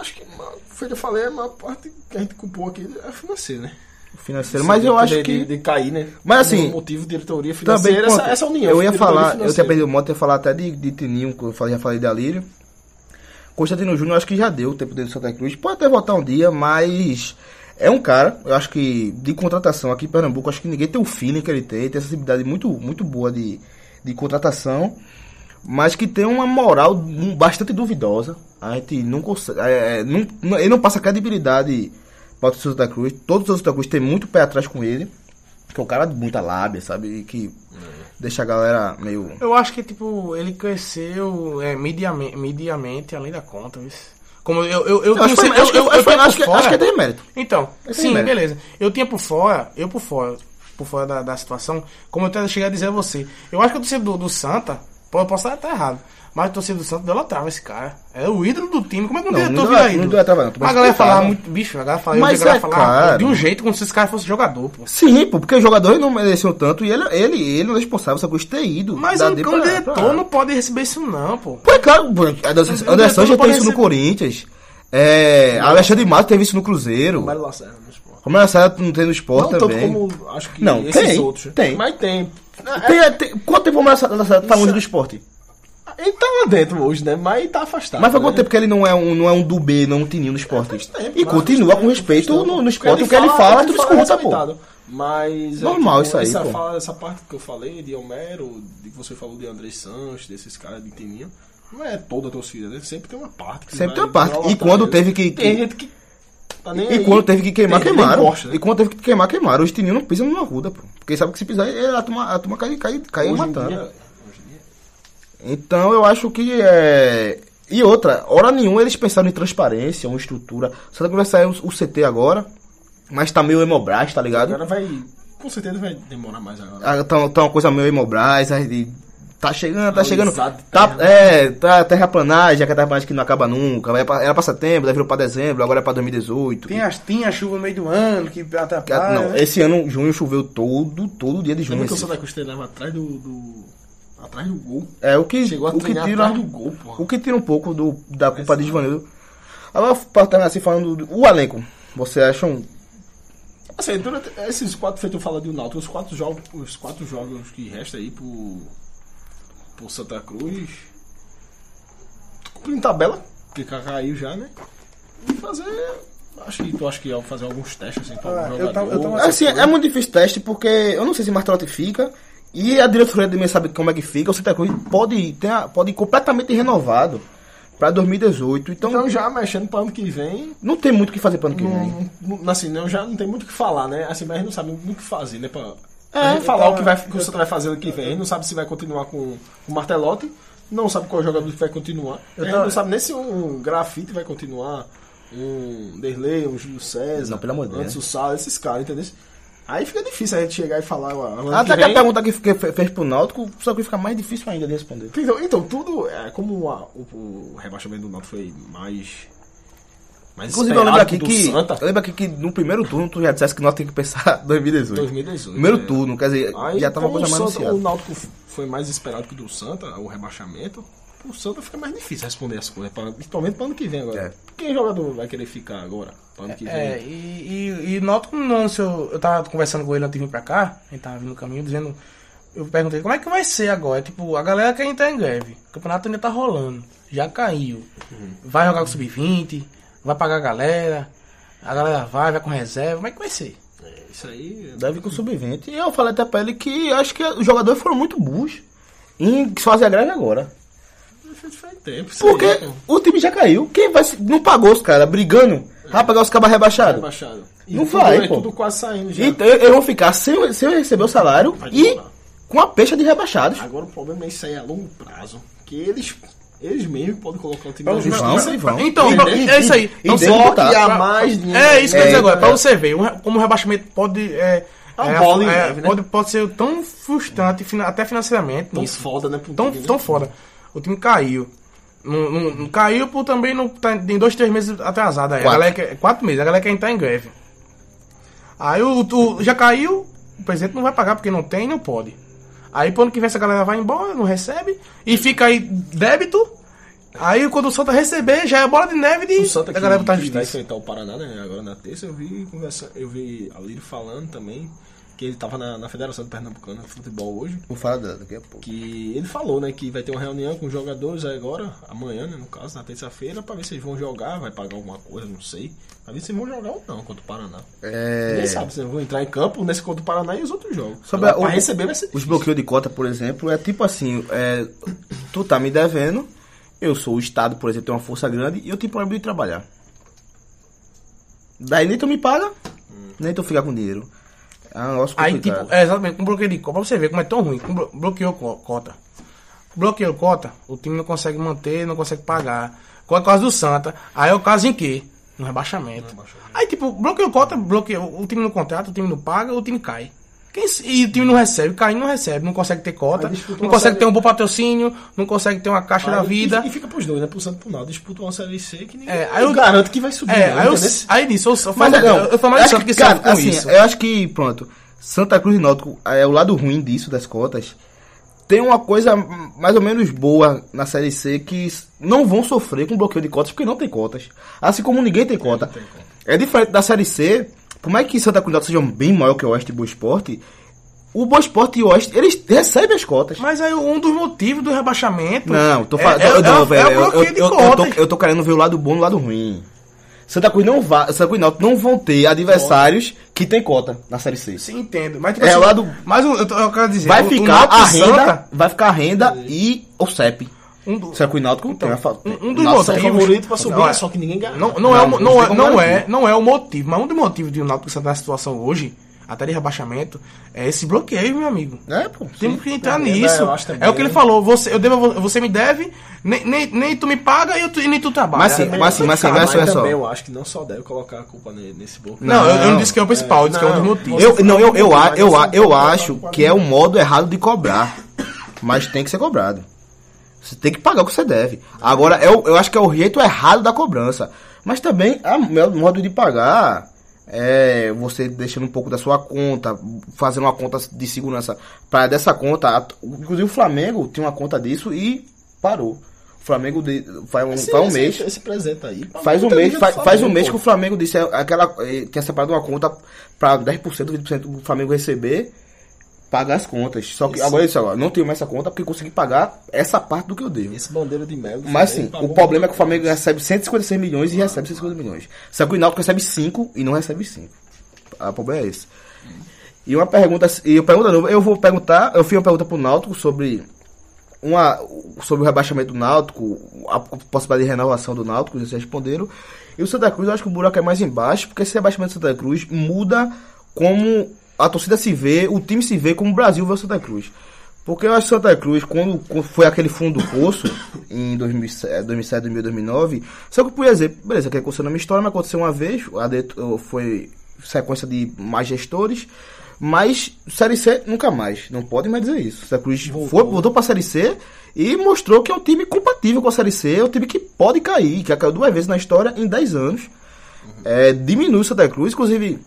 Acho que, foi eu falei, a maior parte que a gente culpou aqui é financeiro, né? Financeiro. Mas eu De- acho de, que. De, de cair, né? Mas assim, O motivo, diretoria Também, financeira, essa, pronto, essa união. eu ia diretoria falar, eu tinha financeira. perdido o moto, ia falar até de, de Tininho, que eu falei- já falei de Alírio. Constantino Júnior, acho que já deu o tempo dele do Santa Cruz. Pode até voltar um dia, mas é um cara, eu acho que de contratação aqui em Pernambuco, acho que ninguém tem o feeling que ele tem, tem essa sensibilidade muito, muito boa de, de contratação, mas que tem uma moral hum, bastante duvidosa. A gente não consegue. é, é, não, ele não passa credibilidade para o Santa Cruz. Todos os Santa Cruz tem muito pé atrás com ele. Que é um cara de muita lábia, sabe? E Que deixa a galera meio. Eu acho que, tipo, ele cresceu é, mediamente, mediamente além da conta, viu? Como eu, eu, eu, Eu acho tinha- foi- acho que- eu- eu acho que- tinha acho que- acho que é demérito. Então, é sim, demérito. beleza. Eu tinha por fora, eu por fora, por fora da, da situação, como eu até cheguei a dizer a você, eu acho que o torcedor do, do Santa, pô, eu posso estar errado, mas o torcedor do Santa idolatrava esse cara. É o ídolo do time. Como é que um Não, diretor não vira idolatra- ídolo? não idolatrava, não, Mas a galera falava muito, bicho, a galera falava, Mas eu cheguei a é claro. de um jeito como se esse cara fosse jogador, pô. Sim, pô, porque os jogadores não mereciam tanto e ele, ele, ele não é responsável, essa coisa ter ido. Mas um, D um pra- diretor pra- não pode receber isso não, pô. Pô, é claro, pô, não pode teve isso no Corinthians. É, Alexandre Mato teve isso no Cruzeiro. Mário Lacerda no esporte. Como ela sabe, não tem no esporte Não tanto também. como acho que Não, esses tem, outros. tem. Mas tem. Tem, tem- quanto tempo o Lacerda tá longe do esporte? Ele tá lá dentro hoje, né? Mas tá afastado. Mas faz quanto né? tempo que ele não é um, não é um do B, não um tininho no esporte? Faz tempo, e continua com respeito no, no esporte. O que ele fala, tu escuta, pô. Mas. é, Normal isso aí, essa, fala- essa parte que eu falei de Homero, de que você falou de André Santos, desses caras de Tininho, não é toda a torcida, né? Sempre tem uma parte. Que Sempre tem uma parte. E quando teve que- Tem gente que. Tá E aí. quando teve que queimar, Tem- queimaram. nem gosta, né? E quando teve que queimar, queimaram. Os tininhos não pisam numa ruda, pô. Porque sabe que se pisar, é, a turma, a turma cai, cai, cai matando. dia- Então eu acho que é. E outra, hora nenhuma eles pensaram em transparência, uma estrutura. Santa Cruz vai sair o, o CT agora, mas tá meio Hemobras, tá ligado? Agora vai. Com certeza vai demorar mais agora. Ah, Tá, tá uma coisa meio Hemobras, aí tá chegando, tá chegando. Tá, terra. é, tá terraplanagem, que a terraplanagem que não acaba nunca. Era pra setembro, daí virou pra dezembro, agora é pra 2018. Tem, as, tem a chuva no meio do ano que Que- atrapalha. não, né? esse ano, junho, choveu todo, todo dia de junho. Lembra que o Santa Cruz treinava atrás do, do. atrás do gol? É o que, Chegou a o que tira atrás do gol, porra. o que tira um pouco do, da culpa de Givanildo. Agora pra terminar assim falando do o elenco, você acha um Assim, durante esses quatro feitos eu falo de Náutico, os quatro jogos, os quatro jogos que restam aí pro, pro Santa Cruz. Cumprindo tabela, porque caiu já, né? E fazer. Acho que tu acha que fazer alguns testes assim pra Ah, eu jogador. tava- eu tava- assim, é muito difícil teste porque eu não sei se Martelotti fica e a diretoria também sabe como é que fica. O Santa Cruz pode ter a- pode ir completamente renovado pra 2018. Então, Então já mexendo para ano que vem. não tem muito o que fazer pro ano que vem. Não, não- assim, não, já não tem muito o que falar, né? Assim, mas a gente não sabe muito o que fazer, né? Pra, É, a gente falar eu o que, vai, que o Santa vai fazer ano que vem. A gente não sabe se vai continuar com o Martelotti, não sabe qual jogador que vai continuar. a gente tava- não sabe nem se um grafite vai continuar, um Derlei, um Júlio César, Não, pelo amor de Deus. antes o Sala, esses caras, entendeu? Aí fica difícil a gente chegar e falar. ó, ano Até que vem- a pergunta que que fe- fez pro Náutico, Santa Cruz fica mais difícil ainda de responder. Então, então tudo. É, como a- o, o rebaixamento do Náutico foi mais. Mais Inclusive, eu lembro esperado aqui que. Santa, Eu lembro aqui que no primeiro turno tu já dissesse que nós tem que pensar 2018. 2018. Primeiro é. turno, quer dizer, Aí, já tava uma como coisa o, mais Santa, o anunciada. Náutico foi mais esperado que o do Santa, o rebaixamento, o Santa fica mais difícil responder as coisas, pra, principalmente para ano que vem agora. É. Quem jogador vai querer ficar agora, para ano que vem? É, e, e, e noto como não, se eu, eu tava conversando com ele antes de vir pra cá, a gente tava vindo no caminho, dizendo. Eu perguntei como é que vai ser agora? Tipo, a galera quer entrar em greve. O campeonato ainda tá rolando. Já caiu. Vai jogar com o sub-20, vai pagar a galera. A galera vai, vai com reserva. Como é que vai ser? É, isso aí. Deve com sub-20. E eu falei até pra ele que acho que os jogadores foram muito burros em fazer a greve agora. Faz, faz tempo. isso aí, Porque pô. o time já caiu. Quem vai se- não pagou os caras brigando? Vai pagar os cabas rebaixados. Rebaixado. E Não tudo, vai, é pô. tudo quase saindo já. Então eles vão ficar sem, sem receber o salário Vai e demorar. com a peixe de rebaixados. Agora o problema é isso aí a longo prazo. Que eles, eles mesmos podem colocar o time Vamos- na justiça vão, e vão. Então, E- é isso aí. e- Então, e a pra- mais dinheiro. É isso que eu ia dizer É, agora. Pra é. você ver, como o rebaixamento pode. É, É é, bola em é, neve, né? pode, pode ser tão frustrante, até financeiramente. Tão nisso. foda, né? tão, time, né? tão foda. O time caiu. Não, não- não caiu por também não tá em dois, três meses atrasado. Aí. A Quatro. galera quer, quatro meses, a galera quer entrar em greve. Aí o, o- já caiu, o presidente não vai pagar porque não tem não pode. Aí quando que vem essa galera vai embora, não recebe, e fica aí débito. Aí quando o Santa receber, já é bola de neve de O Santa a que, galera botar que vai enfrentar o Paraná, né? Agora na terça eu vi conversa, eu vi a Lírio falando também que ele tava na, na Federação Pernambucana de Futebol hoje. Vou falar dela daqui a pouco. Que ele falou, né, que vai ter uma reunião com os jogadores agora, amanhã, né, no caso, na terça-feira, pra ver se eles vão jogar, vai pagar alguma coisa, não sei. Pra ver se eles vão jogar ou não contra o Paraná. É... Ninguém sabe se eles vão entrar em campo nesse contra o Paraná e os outros jogos. Sobre Agora, a- pra o- receber vai ser Os bloqueios de cota, por exemplo, é tipo assim, é, tu tá me devendo, eu sou o Estado, por exemplo, tem uma força grande e eu tenho problema de trabalhar. Daí nem tu me paga, nem tu fica com dinheiro. É um negócio Aí, tipo, é exatamente, com bloqueio de cota, pra você ver como é tão ruim, blo- bloqueou co- cota. Bloqueou cota, o time não consegue manter, não consegue pagar. Com a causa do Santa, aí é o caso em quê? No rebaixamento. Aí, tipo, bloqueou cota, bloqueou, o time não contrata, o time não paga, o time cai. E o time não recebe, cai não recebe, não consegue ter cota, não consegue série- ter um bom patrocínio, não consegue ter uma caixa da Aí, vida. E, e fica pros dois, né? Pro Santo pro Naldo. Disputa uma série C que ninguém É, aí eu- garante que vai subir. É, não, aí, eu, aí nisso, eu, eu, Mas eu, eu falo mais do Santa que cara, assim, isso. eu acho que, pronto, Santa Cruz e Náutico, é o lado ruim disso, das cotas, tem uma coisa mais ou menos boa na Série C, que não vão sofrer com bloqueio de cotas, porque não tem cotas. Assim como ninguém tem cota. É diferente da Série C, por mais que Santa Cruz Náutico sejam bem maior que o Oeste e o Boa Esporte, o Boa Esporte e o Oeste, eles recebem as cotas. Mas aí um dos motivos do rebaixamento. Não, tô é- falando. é- não, é o- velho. é o eu, tô, eu tô querendo ver o lado bom e o lado ruim. Santa Cruz não vai. Santa Cruz não vão ter adversários que tem cota na Série C. Sim, entendo. Mas, tipo É, assim, o lado- mas o- eu, eu quero dizer, Vai o- o ficar Náutico a renda, Santa- vai ficar a renda e o CEP. Um do- Será que o Náutico tem a fa- um, um dos Nossa, É motivos. favorito pra subir, Não, é- só que ninguém ganha. Não, não, é, o, Não, não não, tem é, não, é, não é o motivo, mas um dos motivos de o Náutico estar na situação hoje, até de rebaixamento, é esse bloqueio, meu amigo. É, pô. Temos que entrar É, nisso. eu acho também. É o que ele falou. Você, eu devo, você me deve, nem, nem, nem tu me paga e, eu, tu- nem tu trabalha. Mas sim, É, mas sim, mas sim, mas Mas também eu acho que não só deve colocar a culpa ne- nesse bloco. Não, eu, eu não Não. disse que é o principal, eu disse que é um dos Não, motivos. Eu, não, eu, eu, a- Mas eu, a- eu não acho que é o modo errado de cobrar. Mas tem que ser cobrado. Você tem que pagar o que você deve. Agora, eu, eu acho que é o jeito errado da cobrança. Mas também, a- o modo de pagar é você deixando um pouco da sua conta, fazendo uma conta de segurança para dessa conta. Inclusive o Flamengo tinha uma conta disso e parou. O Flamengo de- faz um, Esse, faz um esse- mês. Esse presente aí. Faz um mês, faz, faz um mês pô. que o Flamengo disse é, aquela tinha separado uma conta para 10%, 20% do Flamengo receber, pagar as contas. Só que Isso. agora isso agora, não tenho mais essa conta porque consegui pagar essa parte do que eu devo. Esse bandeira de mel. do Mas sim, o problema é que o. Flamengo recebe 156 milhões e recebe 150 milhões. Só que o Náutico recebe 5 e não recebe 5. O problema é esse. E uma pergunta, e eu pergunto de novo, eu vou perguntar, eu fiz uma pergunta pro Náutico sobre uma sobre o rebaixamento do Náutico, a possibilidade de renovação do Náutico, vocês responderam. E o Santa Cruz, eu acho que o buraco é mais embaixo, porque esse rebaixamento do Santa Cruz muda como a torcida se vê, o time se vê como o Brasil vê o Santa Cruz. Porque eu acho que Santa Cruz, quando, quando foi aquele fundo do poço, em 2007, 2007 2008, 2009, só que eu podia dizer, beleza, que aconteceu na minha história, mas aconteceu uma vez, a foi sequência de mais gestores, mas Série C nunca mais, não pode mais dizer isso. Santa Cruz foi, voltou pra Série C e mostrou que é um time compatível com a Série C, é um time que pode cair, que caiu duas vezes na história em 10 anos. É, diminui o Santa Cruz, inclusive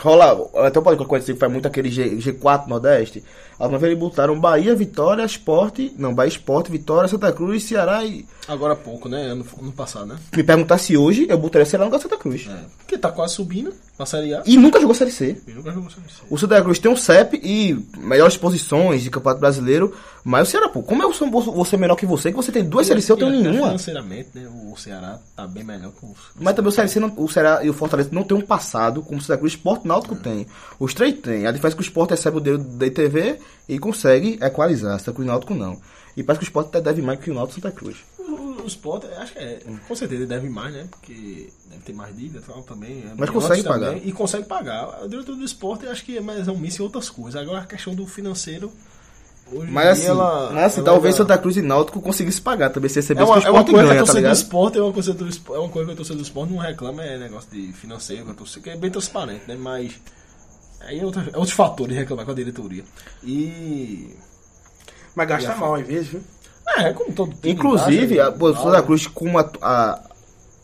rola, até o podcast conhecido faz muito aquele G, G4 Nordeste. Alguma vez eles botaram Bahia, Vitória, Esporte, não, Bahia Esporte, Vitória, Santa Cruz, Ceará e. Agora há pouco, né? Ano, ano passado, né? Me perguntar se hoje eu botaria Ceará no lugar Santa Cruz. É. Porque tá quase subindo na Série A. E nunca jogou Série C. E nunca jogou Série C. O Santa Cruz tem um CEP e melhores posições de Campeonato Brasileiro, mas o Ceará, pô, como eu sou vou ser menor que você, que você tem duas Série C, eu tenho E nenhuma. Financeiramente, né? O Ceará tá bem melhor que o. Mas também o Série C, não, o Ceará e o Fortaleza não tem um passado como o Santa Cruz, o Sport Náutico tem. Os três têm. A diferença é que o Sport recebe o dinheiro da ITV e consegue equalizar, o Santa Cruz e o Náutico não. E parece que o Sport até deve mais que o Náutico Santa Cruz. O, o Sport, acho que é. Com certeza deve mais, né? Porque deve ter mais dívida tal também. é Mas consegue também, pagar. E consegue pagar. O diretor do esporte, acho que é mais um miss em outras coisas. Agora a questão do financeiro. Hoje Mas assim, ela, mas assim ela talvez ainda- Santa Cruz e Náutico conseguissem pagar também, se É recebesse uma, que o é uma coisa que a ganha, tá do esporte, é uma coisa do esporte, é uma coisa que a torcida do esporte não reclama, é negócio de financeiro, que a torcida, que é bem transparente, né? Mas aí é, outra, é outros fatores reclamar com a diretoria. E. Mas gasta mal às vezes, viu? É, como todo time, Inclusive, acha, a, pô, o Santa Cruz, como a, a,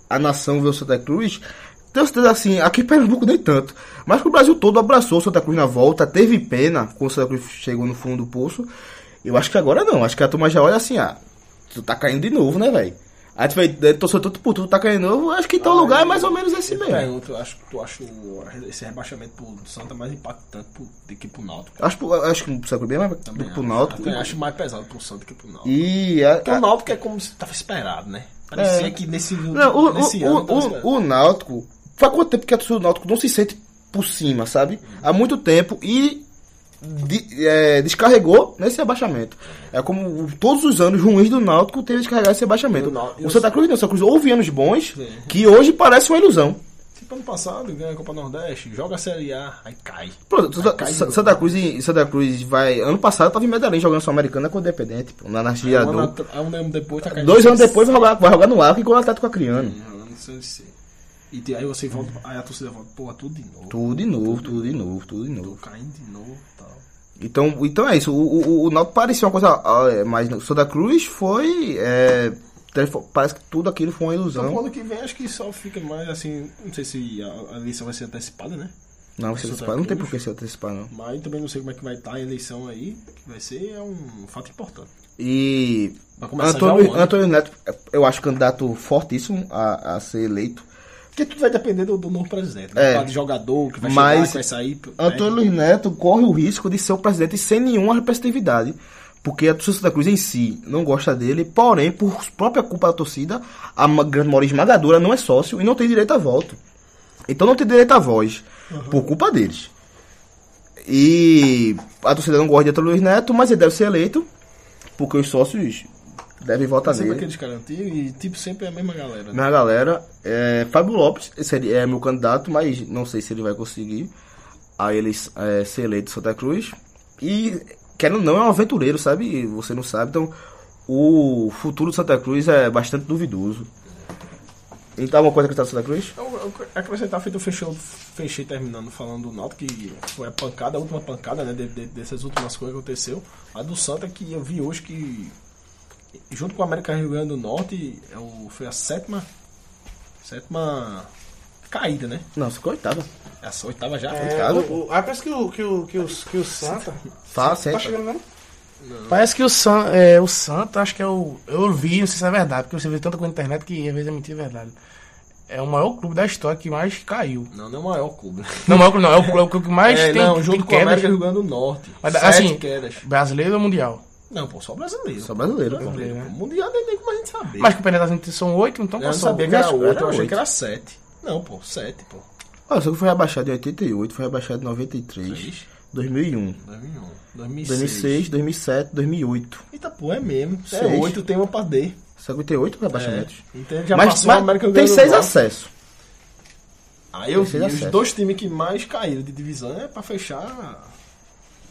a nação vê o Santa Cruz, certeza assim, aqui em Pernambuco nem tanto, mas que o Brasil todo abraçou o Santa Cruz na volta, teve pena quando o Santa Cruz chegou no fundo do poço. Eu acho que agora não, acho que a turma já olha assim, ah, tu tá caindo de novo, né, velho? Aí tu vai, torceu tanto por tu tá caindo de novo, acho que então o lugar é mais ou menos esse Eu mesmo. pergunto, eu acho que tu acha esse rebaixamento pro Santa mais impactante pro, do que pro Náutico. Acho, que- acho que o Santa Cruz é mais do que pro. Náutico. Até acho mais pesado pro Santa que pro Náutico. E a, Porque o Náutico é como se tava esperado, né? Parecia que nesse, É. Não, o, nesse o, ano o, o Náutico. Faz quanto tempo que a torcida do Náutico não se sente por cima, sabe? Há muito tempo e de- é, descarregou nesse rebaixamento. É como todos os anos ruins do Náutico teve que descarregar esse rebaixamento. E o Náutico- O Santa Cruz não, o Santa Cruz houve anos bons Sim. que hoje parece uma ilusão. Tipo ano passado, ganha a Copa Nordeste, joga a Série A, aí cai. Pronto, Santa, cai. Santa Cruz e Santa Cruz vai. Ano passado tava em Medellín jogando Sul-Americana com o Independente, pô, na Um at- um ano depois tá caindo. Dois anos depois vai jogar, vai jogar no Arco e com o Atlético Acreano. Jogando no Série C. E aí você volta, aí a torcida volta, porra, tudo de novo. Tudo de novo, tudo de novo, tudo de Tô novo. caindo de novo e tal. Então, então é isso. O, o, o Náutico parecia uma coisa ah, é, mais. O Santa Cruz foi. é, parece que tudo aquilo foi uma Então, ilusão. pro ano que vem, acho que só fica mais assim. Não sei se a, a eleição vai ser antecipada, né? Não, se Santa antecipar, não tem por que se antecipar, não. Mas também não sei como é que vai estar a eleição aí. Que vai ser é um fato importante. E. Vai Antônio. Antônio Neto, eu acho candidato fortíssimo a, a ser eleito. Porque tudo vai depender do, do novo presidente. É. Né? De jogador que vai Mas chegar, que vai sair. Antônio Luiz Neto corre o risco de ser o presidente sem nenhuma representatividade. Porque a torcida do Santa Cruz em si não gosta dele, porém, por própria culpa da torcida, a grande maioria esmagadora não é sócio e não tem direito a voto. Então não tem direito a voz, por culpa deles. E a torcida não gosta de Antônio Luiz Neto, mas ele deve ser eleito, porque os sócios deve votar Sempre nele. aqueles caras antigos e tipo sempre é a mesma galera. né? Minha galera, é, Fábio Lopes seria, é meu candidato, mas não sei se ele vai conseguir a ele é, ser eleito em Santa Cruz. E, querendo ou não, é um aventureiro, sabe? Você não sabe, então o futuro de Santa Cruz é bastante duvidoso. Então, alguma coisa que está Santa Cruz? Eu, eu acrescentar feito fechou, fechei terminando falando do Náutico que foi a pancada, a última pancada, né, de- de- dessas últimas coisas que aconteceu. A do Santa que eu vi hoje que junto com o América Rio Grande do Norte é o, foi a sétima sétima caída, né? Não, ficou oitava. Essa oitava já. É, Oitavo? o, o, ah, parece que o, que o, que o, que o Santa. Tá, Tá chegando mesmo? Parece que o, San, é, o Santa, acho que é o. Eu vi, não sei se é verdade, porque você vê tanta coisa na internet que às vezes é mentira é verdade. É o maior clube da história que mais caiu. Não, não é o maior clube. né? Não, o maior clube não, é o clube, é o clube que mais É, tem, não, tem junto com o quedas. América Rio Grande do Norte. Mas, Sete assim, quedas. brasileiro ou mundial? Não, pô, só brasileiro. Só brasileiro. Brasileiro, né? pô. Mundial nem como a gente saber. Mas que o Campeonato são oito, então eu não sabia que era oito, eu achei que era sete. Não, pô, sete, pô. Olha, só que foi rebaixado em 88, foi rebaixado em 93, Seis. 2001, 2001, 2006. 2006, 2007, 2008. Eita, pô, é mesmo. É Seis. oito, tem uma pra D. 58 rebaixamentos. Então já Mas, passou o América mas tem seis acessos. Aí eu vi os dois times que mais caíram de divisão é pra fechar.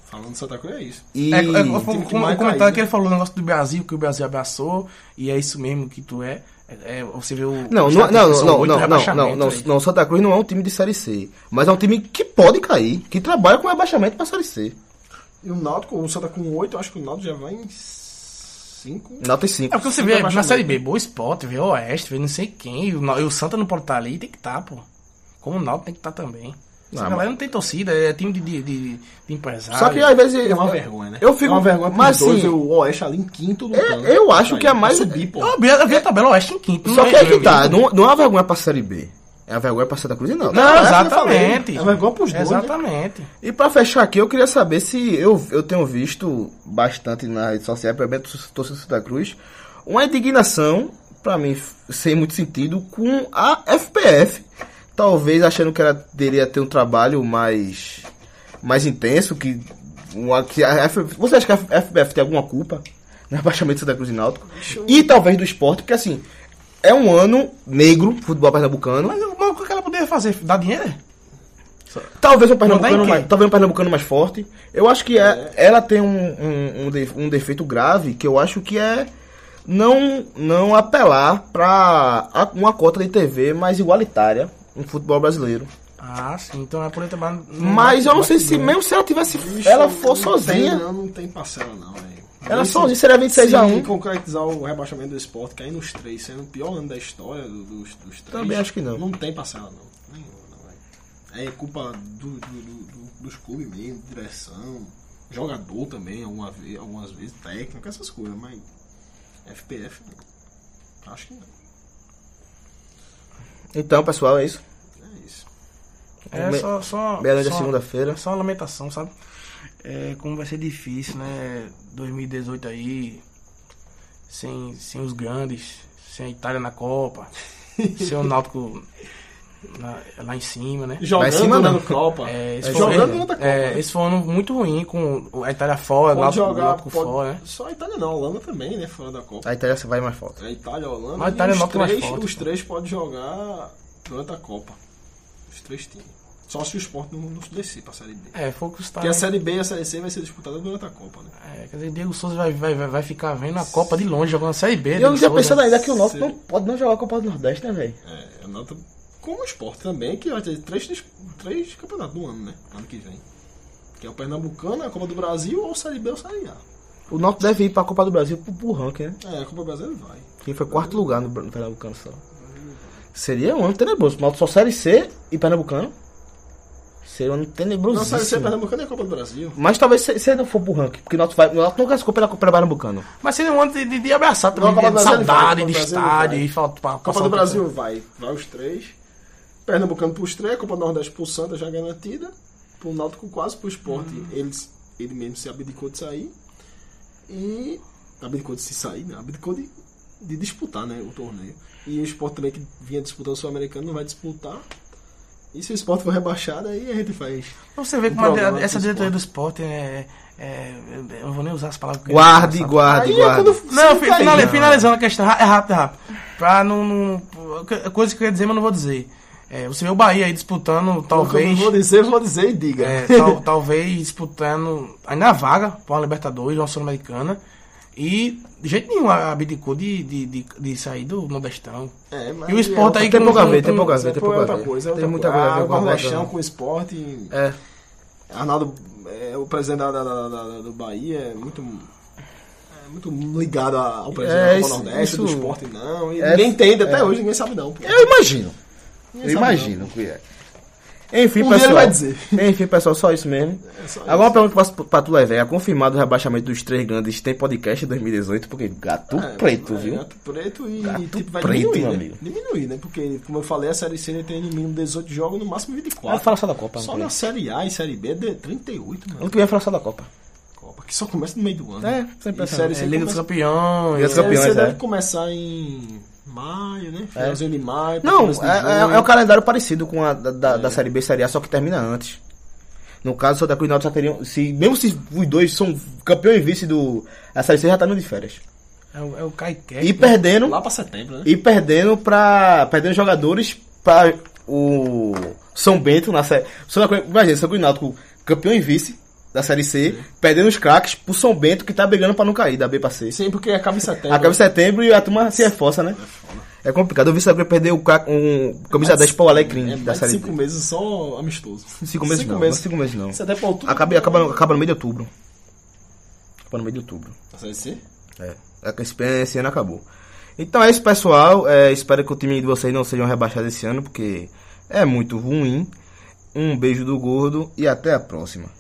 Falando de Santa Cruz é isso. E É, é, o, comentário que ele falou o negócio do Brasil, que o Brasil abraçou, e é isso mesmo que tu é. É, é, você vê o. Não, os não, não, não, não, não, não, não, não, Santa Cruz não é um time de Série C, mas é um time que pode cair, que trabalha com rebaixamento pra Série C. E o Náutico, o Santa com oito, eu acho que o Náutico já vai em cinco. Nota 5. É porque você vê na. Série B, Boa Sport, vê o Oeste, vê não sei quem, e o, e o Santa não pode estar ali, tem que estar, pô. Como o Náutico tem que estar também. Essa Não, galera não tem torcida, é time de, de, de, de empresário. Só que às vezes É uma eu- vergonha, né? Eu fico, é uma vergonha mas dois, assim, o Oeste ali em quinto lutando. É, eu acho que é mais- subir, pô. Eu vi, eu vi a tabela Oeste em quinto. só que é- aí que tá, não- não, não é uma vergonha pra Série B, é uma vergonha pra Santa Cruz e não. Não, é eu exatamente. é vergonha pros dois, né? Exatamente. E pra fechar aqui, eu queria saber se eu, eu tenho visto bastante nas redes sociais, pelo menos torcida Santa Cruz, uma indignação, pra mim, sem muito sentido, com a FPF. Talvez achando que ela deveria ter um trabalho mais, mais intenso, que, uma, que a F, Você acha que a FPF tem alguma culpa no rebaixamento do Santa Cruz e Náutico? E talvez do esporte, porque assim, é um ano negro, futebol pernambucano. Mas, mas o que ela poderia fazer? Dar dinheiro? Talvez um pernambucano, mais, talvez um pernambucano mais forte. Eu acho que é, ela tem um, um, de- um defeito grave que eu acho que é não, não apelar para uma cota de TV mais igualitária no futebol brasileiro. Ah, sim. Então é por aí trabalhar. Mas eu não sei se mesmo se ela tivesse, Bicho, ela for não sozinha, Tem, não, não tem parcela, não, velho. ela sozinha seria 26 a Se 1. concretizar o rebaixamento do esporte, cair nos três, sendo o pior ano da história do- dos, dos três. Também acho que não. Não tem parcela, não. Nenhuma, não, velho. É culpa do, do- do- do- dos clubes mesmo, direção, jogador também, alguma vez, algumas vezes, técnico, essas coisas, mas FPF não. Acho que não. Então, pessoal, é isso. É isso. É Me- só. segunda-feira. É só uma lamentação, sabe? É, como vai ser difícil, né? 2018 aí. Sem, sem os grandes. Sem a Itália na Copa. sem o Náutico na- lá em cima, né? Jogando cima na. Copa. É, esse É, foi jogando outra Copa. é, né? esse foi um ano muito ruim com a Itália fora, o Pode Náutico, o jogar, Náutico pode, fora, né? só a Itália não, a Holanda também, né? Fora da Copa. A Itália vai mais forte. A Itália, a Holanda. Mas a Itália e é os muito mais três, forte, os três podem jogar durante a Copa. Os três times. Só se o Sport não, não descer pra Série B. É, foi o que Porque a Série B e a Série C vai ser disputada durante a Copa, né? É, quer dizer, Diego Souza vai, vai, vai, ficar vendo a Copa de longe, jogando a Série B. E eu não tinha pensado ainda que o Náutico Sim. não pode não jogar a Copa do Nordeste, né, velho? É, a nota. Como o Sport também, que vai ter três, três campeonatos no ano, né? Ano que vem. Que é o Pernambucano, a Copa do Brasil, ou Série B ou Série A. O Náutico deve ir pra Copa do Brasil pro, pro ranking, né? É, a Copa do Brasil ele vai. Quem foi quarto lugar no, no Pernambucano só. Seria um ano tenebroso. O Náutico só Série C e Pernambucano. Seria um ano Não, Série C. Pernambucano é a Copa do Brasil. Mas talvez se, se ele não for pro ranking, porque o Náutico, vai, o Náutico não classificou pela Copa Pernambucano. Mas seria um ano de, de, de abraçar também, Não, a Copa de Brasil saudade, vai, de a Copa do Brasil estádio, vai. e falta pra Copa passar do Brasil vai. Vai os três. Pernambucano pros três, Copa Nordeste pro Santa já garantida. Pro Náutico quase pro esporte. Eles, ele mesmo se abdicou de sair. E. Abdicou de se sair, né? Abdicou de, de disputar né, o torneio. E o esporte também que vinha disputando o Sul-Americano não vai disputar. E se o esporte for rebaixado, aí a gente faz. Você vê Um como a- essa diretoria do esporte é, é, eu- eu não vou nem usar as palavras. eu Guarde, guarde, é guarde. Não, fica fi- aí, finali- né? finalizando a questão, é rápido, é rápido. Pra não. não coisa que eu ia dizer, mas não vou dizer. É, você vê o Bahia aí disputando, talvez. Eu Vou dizer, vou dizer e diga. é, tal- talvez disputando ainda a vaga para uma Libertadores, uma Sul-Americana. E de jeito nenhum abdicou de, de, de, de sair do Nordestão. É, mas E o esporte é aí Tem com- pouco a ver, tem pouco a outra- ver, tem é pouco a outra ver. coisa. é Tem muita coisa. coisa Ah, o Nordestão com o esporte. É. Arnaldo, é, o presidente da, da- da- da- do Bahia é muito, é muito ligado ao presidente É, isso- Copa Nordeste, do isso- esporte não. E é- ninguém entende, até é. hoje ninguém sabe não. pô. Eu imagino. Eu imagino que é. Enfim, Um dia pessoal. ele vai dizer. Enfim, pessoal, só isso mesmo. É só Agora uma pergunta eu pra tu, Levé. É confirmado o rebaixamento dos três grandes tem podcast em 2018? Porque gato. É, preto, é, viu? Gato preto e Gato tipo, vai preto, diminuir, meu né? amigo. Diminuir, né? Porque, como eu falei, a Série C tem no mínimo 18 jogos, no máximo 24. Vai falar só da Copa. Só que na. Série A e Série B é de 38, mano. Ano que vem vai falar só da Copa. Copa, que só começa no meio do ano. É, sem E pensar. Série É, C Liga dos começa- Campeões. Liga dos Campeões, é. deve começar em maio, né? Finalzinho de maio. Não, é, é, é um calendário parecido com a da, da, da Série B e Série A, só que termina antes. No caso, o Santa Cruz e Náutico já teriam. Se, mesmo se os dois são campeão e vice do. A Série C já tá indo de férias. É o, é o. E perdendo. Lá pra setembro, né? E perdendo pra. Perdendo jogadores pra o São Bento na série. Santa Cruz- Imagina, São Cruz Náutico, campeão e vice da Série C, perdendo os craques pro São Bento que tá brigando pra não cair da B pra C. Sim, porque acaba em setembro. Acaba em setembro e a turma se reforça, né? É complicado. Eu vi Cruz perder o craque, um camisa 10 para o Alecrim É da Série cinco B. meses só amistoso. Cinco meses cinco não, meses. cinco meses não. Setembro pra outubro. Acaba, acaba, acaba no meio de outubro. Acaba no meio de outubro. A Série C? É, é esse ano acabou. Então é isso, pessoal. É, espero que o time de vocês não sejam rebaixados esse ano, porque é muito ruim. Um beijo do gordo e até a próxima.